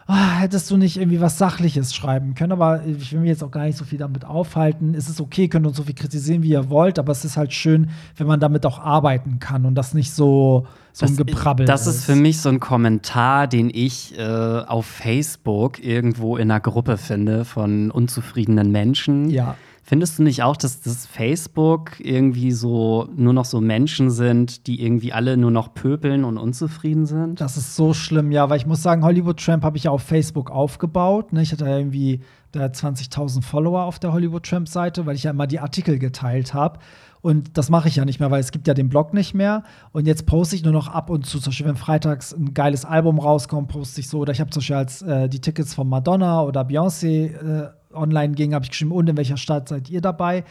ah, hättest du nicht irgendwie was Sachliches schreiben können. Aber ich will mich jetzt auch gar nicht so viel damit aufhalten. Es ist okay, könnt uns so viel kritisieren, wie ihr wollt, aber es ist halt schön, wenn man damit auch arbeiten kann und das nicht so, so ein Geprabbel Das ist für mich so ein Kommentar, den ich äh, auf Facebook irgendwo in einer Gruppe finde von unzufriedenen Menschen. Ja. Findest du nicht auch, dass das Facebook irgendwie so nur noch so Menschen sind, die irgendwie alle nur noch pöbeln und unzufrieden sind? Das ist so schlimm, ja, weil ich muss sagen, Hollywood Tramp habe ich ja auf Facebook aufgebaut. Ne? Ich hatte ja irgendwie da 20.000 Follower auf der Hollywood Tramp Seite, weil ich ja immer die Artikel geteilt habe. Und das mache ich ja nicht mehr, weil es gibt ja den Blog nicht mehr. Und jetzt poste ich nur noch ab und zu. Zum Beispiel, wenn freitags ein geiles Album rauskommt, poste ich so. Oder ich habe zum Beispiel als äh, die Tickets von Madonna oder Beyoncé äh, online gingen, habe ich geschrieben, und in welcher Stadt seid ihr dabei?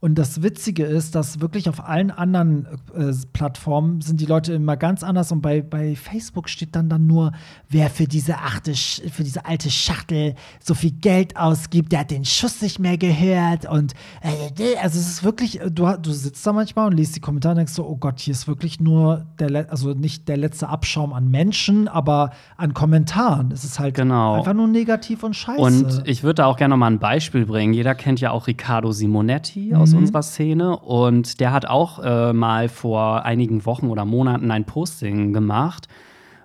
Und das Witzige ist, dass wirklich auf allen anderen äh, Plattformen sind die Leute immer ganz anders. Und bei, bei Facebook steht dann dann nur, wer für diese, achte, für diese alte Schachtel so viel Geld ausgibt, der hat den Schuss nicht mehr gehört. Und äh, also es ist wirklich, äh, du, du sitzt da manchmal und liest die Kommentare und denkst so, oh Gott, hier ist wirklich nur der, also nicht der letzte Abschaum an Menschen, aber an Kommentaren. Es ist halt Genau. einfach nur negativ und scheiße. Und ich würde da auch gerne noch mal ein Beispiel bringen. Jeder kennt ja auch Riccardo Simonetti aus Mhm. unserer Szene. Und der hat auch äh, mal vor einigen Wochen oder Monaten ein Posting gemacht,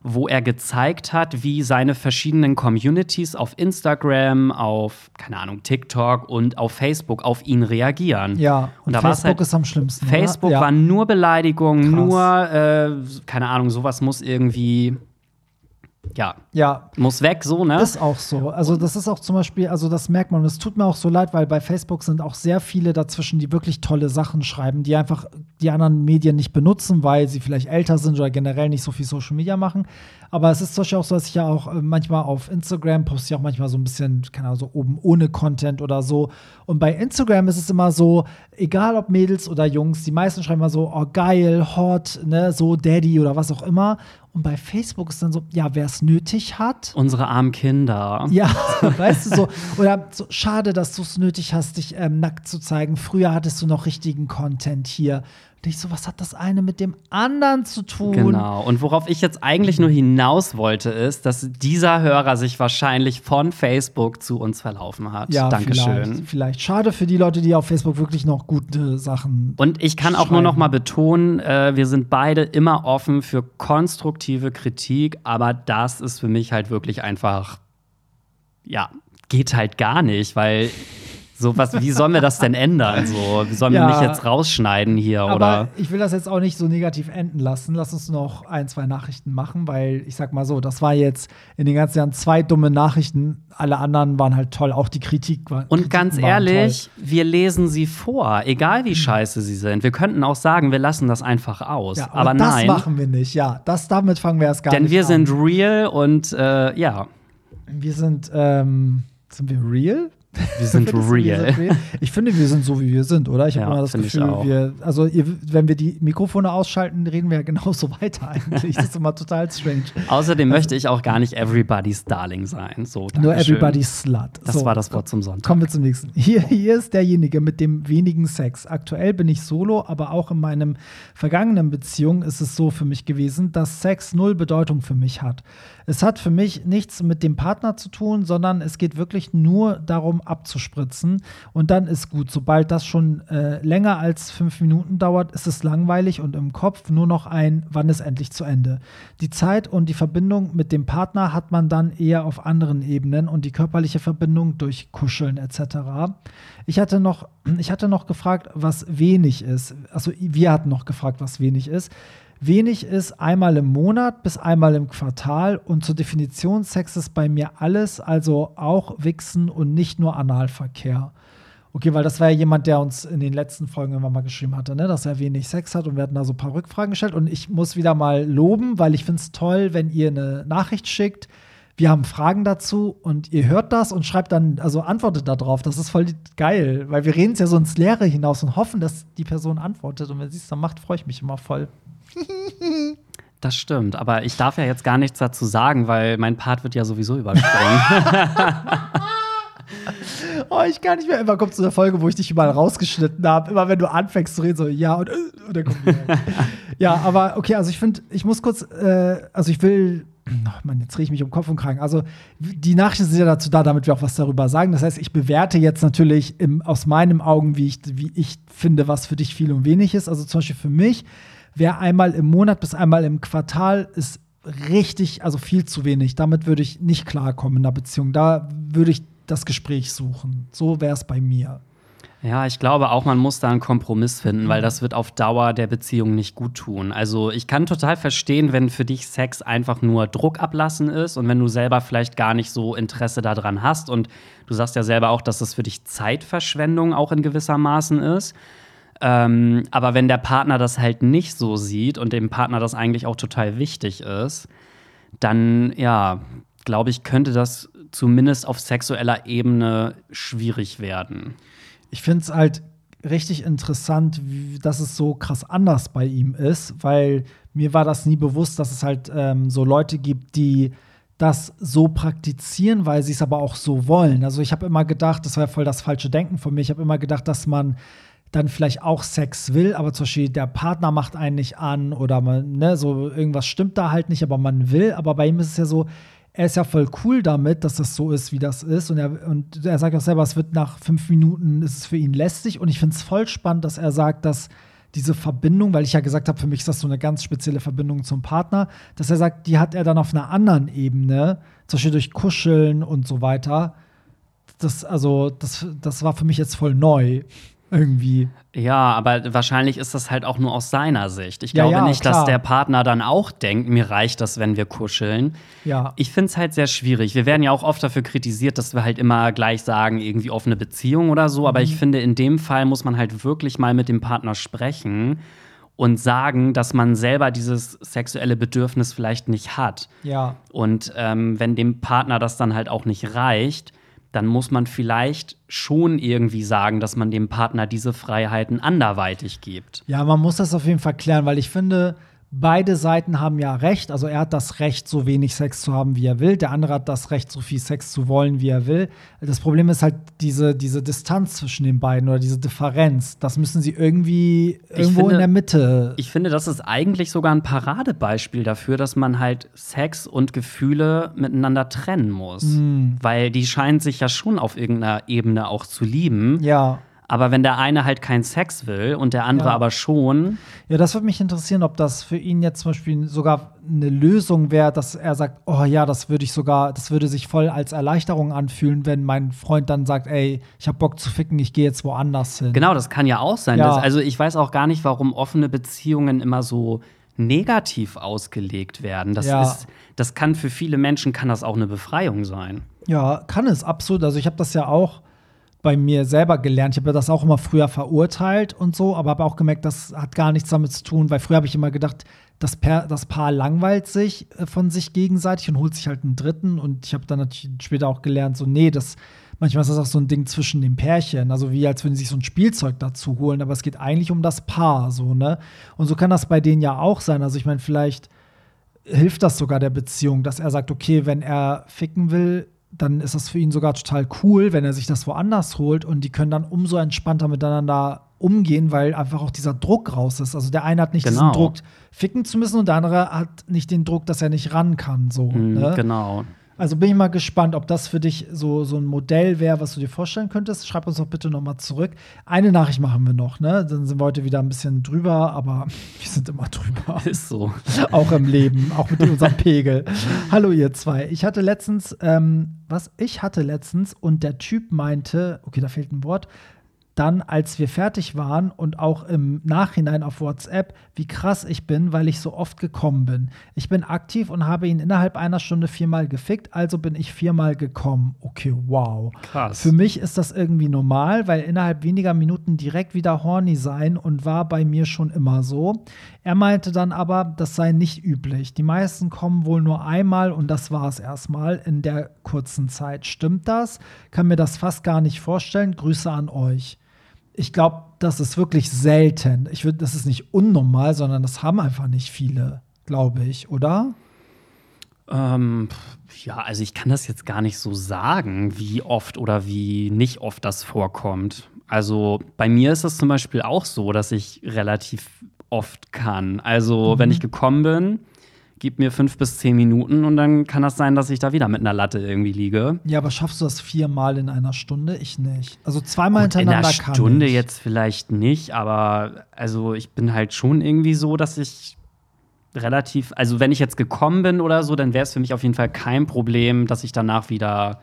wo er gezeigt hat, wie seine verschiedenen Communities auf Instagram, auf, keine Ahnung, TikTok und auf Facebook auf ihn reagieren. ja, und, da war's Facebook halt- ist am schlimmsten. Facebook ja. war nur Beleidigung, Krass. nur, äh, keine Ahnung, sowas muss irgendwie, ja, Ja, muss weg, so, ne? Ist auch so. Also, das ist auch zum Beispiel, also das merkt man. Und es tut mir auch so leid, weil bei Facebook sind auch sehr viele dazwischen, die wirklich tolle Sachen schreiben, die einfach die anderen Medien nicht benutzen, weil sie vielleicht älter sind oder generell nicht so viel Social Media machen. Aber es ist zum Beispiel auch so, dass ich ja auch äh, manchmal auf Instagram poste ich auch manchmal so ein bisschen, keine Ahnung, so oben ohne Content oder so. Und bei Instagram ist es immer so, egal ob Mädels oder Jungs, die meisten schreiben immer so, oh geil, hot, ne, so Daddy oder was auch immer. Und bei Facebook ist dann so, ja, wer es nötig hat, Unsere armen Kinder. ja, [laughs] weißt du so. Oder so, schade, dass du es nötig hast, dich ähm, nackt zu zeigen. Früher hattest du noch richtigen Content hier. Und ich so, was hat das eine mit dem anderen zu tun? Genau. Und worauf ich jetzt eigentlich nur hinaus wollte, ist, dass dieser Hörer sich wahrscheinlich von Facebook zu uns verlaufen hat. Ja, Dankeschön. Vielleicht, vielleicht. Schade für die Leute, die auf Facebook wirklich noch gute Sachen. Und ich kann auch nur noch mal betonen, äh, wir sind beide immer offen für konstruktive Kritik, aber das ist für mich halt wirklich einfach, ja, geht halt gar nicht, weil so was, wie sollen wir das denn ändern? So, wie sollen Ja. wir mich jetzt rausschneiden hier Aber oder? ich will das jetzt auch nicht so negativ enden lassen. Lass uns noch ein, zwei Nachrichten machen, weil ich sag mal so, das war jetzt in den ganzen Jahren zwei dumme Nachrichten. Alle anderen waren halt toll, auch die Kritik war. Und ganz Kritiken waren ehrlich, wir lesen sie vor, egal wie scheiße sie sind. Wir könnten auch sagen, wir lassen das einfach aus. Ja, aber das nein, machen wir nicht. Ja, das damit fangen wir erst gar denn nicht wir an. sind real und äh, ja, Wir sind, ähm, sind wir real? Wir sind [laughs] wir real. sind? Ich finde, wir sind so, wie wir sind, oder? Ich habe Ja, immer das Gefühl, wir, also ihr, wenn wir die Mikrofone ausschalten, reden wir ja genauso [laughs] weiter eigentlich. Das ist immer total strange. Außerdem möchte ich auch gar nicht everybody's Darling sein. So, Nur everybody's slut. Das So. war das Wort zum Sonntag. Kommen wir zum nächsten. Hier, hier ist derjenige mit dem wenigen Sex. Aktuell bin ich solo, aber auch in meinem vergangenen Beziehung ist es so für mich gewesen, dass Sex null Bedeutung für mich hat. Es hat für mich nichts mit dem Partner zu tun, sondern es geht wirklich nur darum, abzuspritzen. Und dann ist gut. Sobald das schon äh, länger als fünf Minuten dauert, ist es langweilig und im Kopf nur noch ein, wann ist endlich zu Ende. Die Zeit und die Verbindung mit dem Partner hat man dann eher auf anderen Ebenen und die körperliche Verbindung durch Kuscheln etc. Ich hatte noch, [clears throat] ich hatte noch gefragt, was wenig ist. Also wir hatten noch gefragt, was wenig ist. Wenig ist einmal im Monat bis einmal im Quartal und zur Definition Sex ist bei mir alles, also auch Wichsen und nicht nur Analverkehr. Okay, weil das war ja jemand, der uns in den letzten Folgen immer mal geschrieben hatte, ne? dass er wenig Sex hat und wir hatten da so ein paar Rückfragen gestellt. Und ich muss wieder mal loben, weil ich finde es toll, wenn ihr eine Nachricht schickt. Wir haben Fragen dazu und ihr hört das und schreibt dann, also antwortet darauf. Das ist voll geil, weil wir reden es ja so ins Leere hinaus und hoffen, dass die Person antwortet. Und wenn sie es dann macht, freue ich mich immer voll. [laughs] Das stimmt, aber ich darf ja jetzt gar nichts dazu sagen, weil mein Part wird ja sowieso übersprungen. [laughs] oh, ich kann nicht mehr. Immer kommt zu einer Folge, wo ich dich überall rausgeschnitten habe. Immer wenn du anfängst zu reden, so ja und, äh, und dann kommt [laughs] Ja, aber okay, also ich finde, ich muss kurz, äh, also ich will Oh Mann, jetzt drehe ich mich um Kopf und Kragen. Also, die Nachrichten sind ja dazu da, damit wir auch was darüber sagen. Das heißt, ich bewerte jetzt natürlich im, aus meinen Augen, wie ich, wie ich finde, was für dich viel und wenig ist. Also, zum Beispiel für mich wäre einmal im Monat bis einmal im Quartal ist richtig, also viel zu wenig. Damit würde ich nicht klarkommen in der Beziehung. Da würde ich das Gespräch suchen. So wäre es bei mir. Ja, ich glaube auch, man muss da einen Kompromiss finden, weil mhm. das wird auf Dauer der Beziehung nicht gut tun. Also ich kann total verstehen, wenn für dich Sex einfach nur Druck ablassen ist und wenn du selber vielleicht gar nicht so Interesse daran hast und du sagst ja selber auch, dass das für dich Zeitverschwendung auch in gewisser Maßen ist. Ähm, aber wenn der Partner das halt nicht so sieht und dem Partner das eigentlich auch total wichtig ist, dann ja, glaube ich, könnte das zumindest auf sexueller Ebene schwierig werden ich finde es halt richtig interessant, wie, dass es so krass anders bei ihm ist, weil mir war das nie bewusst, dass es halt ähm, so Leute gibt, die das so praktizieren, weil sie es aber auch so wollen. Also ich habe immer gedacht, das war voll das falsche Denken von mir. Ich habe immer gedacht, dass man dann vielleicht auch Sex will, aber zum Beispiel der Partner macht einen nicht an oder man, ne, so irgendwas stimmt da halt nicht, aber man will. Aber bei ihm ist es ja so, er ist ja voll cool damit, dass das so ist, wie das ist. Und er, und er sagt auch selber, es wird nach fünf Minuten, ist es für ihn lästig. Und ich finde es voll spannend, dass er sagt, dass diese Verbindung, weil ich ja gesagt habe, für mich ist das so eine ganz spezielle Verbindung zum Partner, dass er sagt, die hat er dann auf einer anderen Ebene, zum Beispiel durch Kuscheln und so weiter. Das, also, das, das war für mich jetzt voll neu irgendwie. Ja, aber wahrscheinlich ist das halt auch nur aus seiner Sicht. Ich glaube ja, ja, nicht, klar. dass der Partner dann auch denkt, mir reicht das, wenn wir kuscheln. Ja. Ich finde es halt sehr schwierig. Wir werden ja auch oft dafür kritisiert, dass wir halt immer gleich sagen, irgendwie offene Beziehung oder so. Mhm. Aber ich finde, in dem Fall muss man halt wirklich mal mit dem Partner sprechen und sagen, dass man selber dieses sexuelle Bedürfnis vielleicht nicht hat. Ja. Und ähm, wenn dem Partner das dann halt auch nicht reicht, dann muss man vielleicht schon irgendwie sagen, dass man dem Partner diese Freiheiten anderweitig gibt. Ja, man muss das auf jeden Fall klären, weil ich finde, beide Seiten haben ja recht. Also er hat das Recht, so wenig Sex zu haben, wie er will. Der andere hat das Recht, so viel Sex zu wollen, wie er will. Das Problem ist halt diese, diese Distanz zwischen den beiden oder diese Differenz. Das müssen sie irgendwie irgendwo finde, in der Mitte. Ich finde, das ist eigentlich sogar ein Paradebeispiel dafür, dass man halt Sex und Gefühle miteinander trennen muss. Mhm. Weil die scheinen sich ja schon auf irgendeiner Ebene auch zu lieben. Ja. Aber wenn der eine halt keinen Sex will und der andere ja. aber schon. Ja, das würde mich interessieren, ob das für ihn jetzt zum Beispiel sogar eine Lösung wäre, dass er sagt, oh ja, das würde ich sogar, das würde sich voll als Erleichterung anfühlen, wenn mein Freund dann sagt, ey, ich habe Bock zu ficken, ich gehe jetzt woanders hin. Genau, das kann ja auch sein. Ja. Das, also ich weiß auch gar nicht, warum offene Beziehungen immer so negativ ausgelegt werden. Das ja. ist, das kann für viele Menschen kann das auch eine Befreiung sein. Ja, kann es absolut. Also ich habe das ja auch bei mir selber gelernt. Ich habe das auch immer früher verurteilt und so, aber habe auch gemerkt, das hat gar nichts damit zu tun, weil früher habe ich immer gedacht, das, Paar, das Paar langweilt sich äh, von sich gegenseitig und holt sich halt einen dritten. Und ich habe dann natürlich später auch gelernt, so, nee, das, manchmal ist das auch so ein Ding zwischen den Pärchen. Also wie als würden sie sich so ein Spielzeug dazu holen, aber es geht eigentlich um das Paar, so, ne? Und so kann das bei denen ja auch sein. Also ich meine, vielleicht hilft das sogar der Beziehung, dass er sagt, okay, wenn er ficken will, dann ist das für ihn sogar total cool, wenn er sich das woanders holt und die können dann umso entspannter miteinander umgehen, weil einfach auch dieser Druck raus ist. Also der eine hat nicht genau. diesen Druck, ficken zu müssen und der andere hat nicht den Druck, dass er nicht ran kann. So, mhm, ne? Genau. Also bin ich mal gespannt, ob das für dich so, so ein Modell wäre, was du dir vorstellen könntest. Schreib uns doch bitte noch mal zurück. Eine Nachricht machen wir noch, ne? Dann sind wir heute wieder ein bisschen drüber, aber [laughs] wir sind immer drüber. [laughs] Ist so. [laughs] auch im Leben, auch mit unserem Pegel. Hallo ihr zwei. Ich hatte letztens, ähm, was? Ich hatte letztens und der Typ meinte, okay, da fehlt ein Wort, dann, als wir fertig waren und auch im Nachhinein auf WhatsApp, wie krass ich bin, weil ich so oft gekommen bin. Ich bin aktiv und habe ihn innerhalb einer Stunde viermal gefickt, also bin ich viermal gekommen. Okay, wow. Krass. Für mich ist das irgendwie normal, weil innerhalb weniger Minuten direkt wieder horny sein und war bei mir schon immer so. Er meinte dann aber, das sei nicht üblich. Die meisten kommen wohl nur einmal und das war es erstmal in der kurzen Zeit. Stimmt das? Kann mir das fast gar nicht vorstellen. Grüße an euch. Ich glaube, das ist wirklich selten. Ich würde, das ist nicht unnormal, sondern das haben einfach nicht viele, glaube ich, oder? Ähm, ja, also ich kann das jetzt gar nicht so sagen, wie oft oder wie nicht oft das vorkommt. Also bei mir ist es zum Beispiel auch so, dass ich relativ oft kann. Also wenn ich gekommen bin, gib mir fünf bis zehn Minuten und dann kann das sein, dass ich da wieder mit einer Latte irgendwie liege. Ja, aber schaffst du das viermal in einer Stunde? Ich nicht. Also zweimal Gut, in hintereinander einer kann Stunde ich. jetzt vielleicht nicht, aber also ich bin halt schon irgendwie so, dass ich relativ, also wenn ich jetzt gekommen bin oder so, dann wäre es für mich auf jeden Fall kein Problem, dass ich danach wieder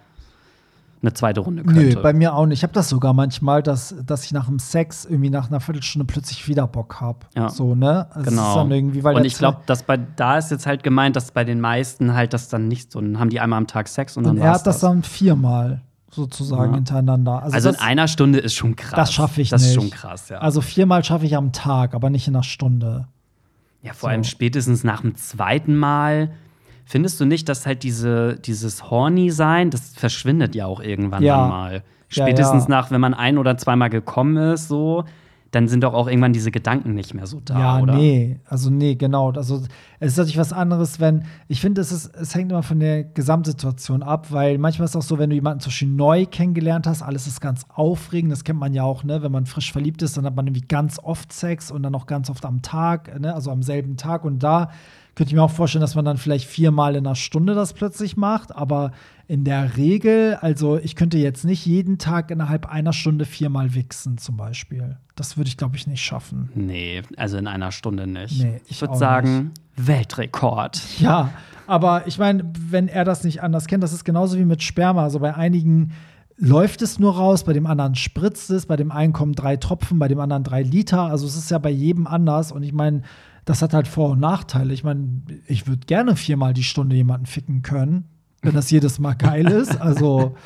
eine zweite Runde könnte. Nö, bei mir auch nicht. Ich habe das sogar manchmal, dass, dass ich nach dem Sex irgendwie nach einer Viertelstunde plötzlich wieder Bock habe. Ja. So, ne? Es Genau. Dann und ich glaube, dass bei da ist jetzt halt gemeint, dass bei den meisten halt das dann nicht so, dann haben die einmal am Tag Sex und dann Und er war's hat das dann viermal sozusagen Ja. hintereinander. Also, Also das, in einer Stunde ist schon krass. das schaffe ich Das nicht. ist schon krass, ja. Also viermal schaffe ich am Tag, aber nicht in einer Stunde. Ja, vor So. allem spätestens nach dem zweiten Mal. Findest du nicht, dass halt diese, dieses Horny-Sein, das verschwindet ja auch irgendwann Ja. dann mal. Ja, Spätestens ja. nach, wenn man ein oder zweimal gekommen ist, so, dann sind doch auch irgendwann diese Gedanken nicht mehr so da, ja, oder? nee, also nee, genau. Also es ist natürlich was anderes, wenn, ich finde, es, ist, es hängt immer von der Gesamtsituation ab, weil manchmal ist es auch so, wenn du jemanden zum Beispiel neu kennengelernt hast, alles ist ganz aufregend, das kennt man ja auch, ne? Wenn man frisch verliebt ist, dann hat man irgendwie ganz oft Sex und dann auch ganz oft am Tag, ne? Also am selben Tag und da könnte ich mir auch vorstellen, dass man dann vielleicht viermal in einer Stunde das plötzlich macht, aber in der Regel, also ich könnte jetzt nicht jeden Tag innerhalb einer Stunde viermal wichsen, zum Beispiel. Das würde ich, glaube ich, nicht schaffen. Nee, also in einer Stunde nicht. Nee, ich ich würde sagen, Weltrekord. Ja, aber ich meine, wenn er das nicht anders kennt, das ist genauso wie mit Sperma. Also bei einigen läuft es nur raus, bei dem anderen spritzt es, bei dem einen kommen drei Tropfen, bei dem anderen drei Liter. Also es ist ja bei jedem anders. Und ich meine, das hat halt Vor- und Nachteile. Ich meine, ich würde gerne viermal die Stunde jemanden ficken können, wenn das jedes Mal geil ist. Also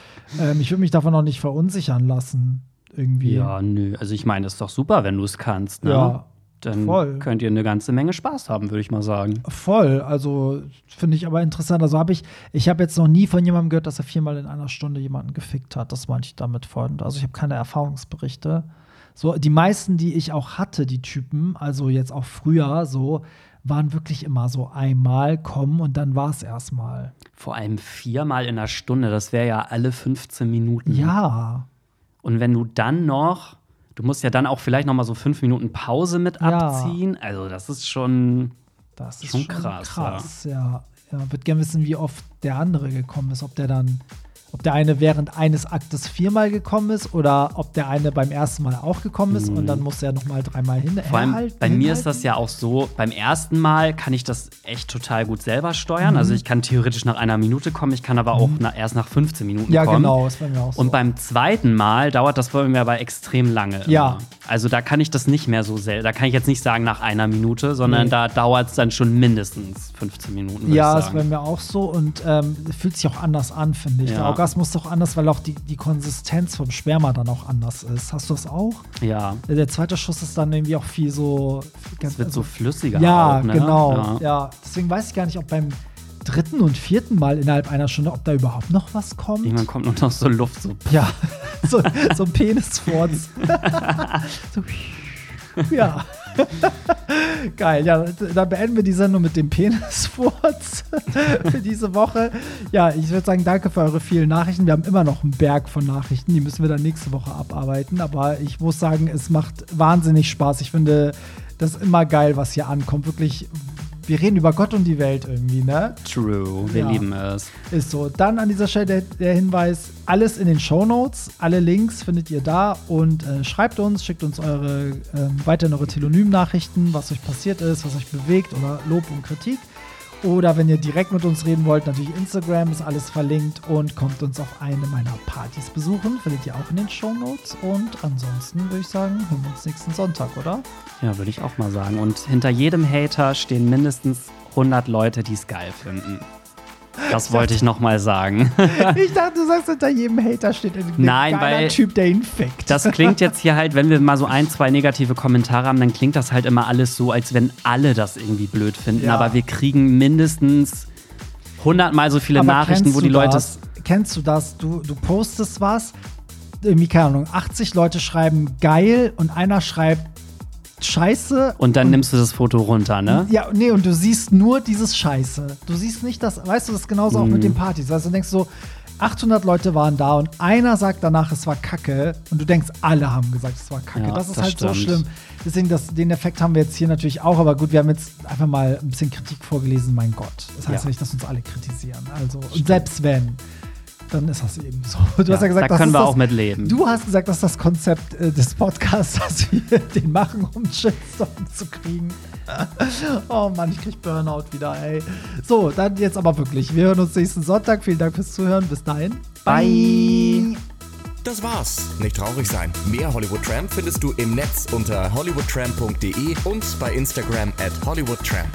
ähm, ich würde mich davon auch nicht verunsichern lassen. Irgendwie. Ja, nö. Also ich meine, ist doch super, wenn du es kannst, ne? Ja, Dann voll. könnt ihr eine ganze Menge Spaß haben, würde ich mal sagen. Voll, also finde ich aber interessant. Also habe ich, ich habe jetzt noch nie von jemandem gehört, dass er viermal in einer Stunde jemanden gefickt hat. Das meinte ich damit vorhin. Also ich habe keine Erfahrungsberichte. So, die meisten, die ich auch hatte, die Typen, also jetzt auch früher so, waren wirklich immer so einmal kommen und dann war es erstmal. Vor allem viermal in einer Stunde, das wäre ja alle 15 Minuten. Ja, Und wenn du dann noch, du musst ja dann auch vielleicht noch mal so fünf Minuten Pause mit Ja. abziehen. Also das ist schon, das ist Schon schon, krass, krass. Ja, ja. Würde gerne wissen, wie oft der andere gekommen ist. Ob der dann, ob der eine während eines Aktes viermal gekommen ist oder ob der eine beim ersten Mal auch gekommen ist und dann muss er noch mal dreimal hin. vor allem herhalten- bei mir ist das ja auch so, beim ersten Mal kann ich das echt total gut selber Mhm. steuern. Also ich kann theoretisch nach einer Minute kommen, ich kann aber auch na, erst nach 15 Minuten Ja, kommen. genau, ist bei mir auch so. Und beim zweiten Mal dauert das bei mir aber extrem lange. Ja. Immer. Also da kann ich das nicht mehr so selten. Da kann ich jetzt nicht sagen nach einer Minute, sondern Nee. da dauert es dann schon mindestens 15 Minuten. ja, bei sagen. mir auch so und ähm, fühlt sich auch anders an, finde ich. Ja. Der Orgasmus ist auch anders, weil auch die, die Konsistenz vom Sperma dann auch anders ist. Hast du das auch? Ja, Der zweite Schuss ist dann irgendwie auch viel so. es wird so flüssiger. Ja, auch, ne? genau. Ja. Ja. deswegen weiß ich gar nicht, ob beim dritten und vierten Mal innerhalb einer Stunde, ob da überhaupt noch was kommt. Irgendwann kommt nur noch so Luft. So. Ja, [laughs] so, so ein Penisfurz. [laughs] so, ja. [laughs] Geil, ja, dann beenden wir die Sendung mit dem Penisfurz für diese Woche. Ja, ich würde sagen, danke für eure vielen Nachrichten. Wir haben immer noch einen Berg von Nachrichten, die müssen wir dann nächste Woche abarbeiten. Aber ich muss sagen, es macht wahnsinnig Spaß. Ich finde das immer geil, was hier ankommt. Wirklich, wir reden über Gott und die Welt irgendwie, ne? True, wir Ja. lieben es. Ist so. Dann an dieser Stelle der, der Hinweis: alles in den Shownotes, alle Links findet ihr da und äh, schreibt uns, schickt uns eure ähm, weiterhin eure Telonym-Nachrichten, was euch passiert ist, was euch bewegt oder Lob und Kritik. Oder wenn ihr direkt mit uns reden wollt, natürlich Instagram ist alles verlinkt und kommt uns auf eine meiner Partys besuchen. Findet ihr auch in den Show Notes. Und ansonsten würde ich sagen, hören wir uns nächsten Sonntag, oder? Ja, würde ich auch mal sagen. Und hinter jedem Hater stehen mindestens 100 Leute, die es geil finden. Das wollte ich noch mal sagen. [laughs] ich dachte, du sagst, hinter jedem Hater steht ein Nein, weil Typ, der ihn fickt. Das klingt jetzt hier halt, wenn wir mal so ein, zwei negative Kommentare haben, dann klingt das halt immer alles so, als wenn alle das irgendwie blöd finden. Ja. Aber wir kriegen mindestens hundertmal so viele Aber Nachrichten, wo die Leute. Das, kennst du das? Du, du postest was, irgendwie, keine Ahnung, 80 Leute schreiben geil und einer schreibt Scheiße. Und dann nimmst du das Foto runter, ne? Ja, nee, und du siehst nur dieses Scheiße. Du siehst nicht das, weißt du, das ist genauso auch Mhm. mit den Partys. Also du denkst so, 800 Leute waren da und einer sagt danach, es war kacke und du denkst, alle haben gesagt, es war kacke. Ja, das ist das halt so stimmt. schlimm. Deswegen, das, den Effekt haben wir jetzt hier natürlich auch, aber gut, wir haben jetzt einfach mal ein bisschen Kritik vorgelesen, mein Gott. Das heißt Ja. nicht, dass uns alle kritisieren. Also, und selbst wenn, dann ist das eben so. Du Ja, hast ja gesagt, da das können wir das, auch mit leben. Du hast gesagt, das ist das Konzept äh, des Podcasts, [laughs] dass wir den machen, um Shitstorm zu kriegen. oh Mann, ich krieg Burnout wieder, ey. So, dann jetzt aber wirklich. Wir hören uns nächsten Sonntag. Vielen Dank fürs Zuhören. Bis dahin. Bye. Das war's. Nicht traurig sein. Mehr Hollywood Tramp findest du im Netz unter hollywoodtramp.de und bei Instagram at hollywoodtramp.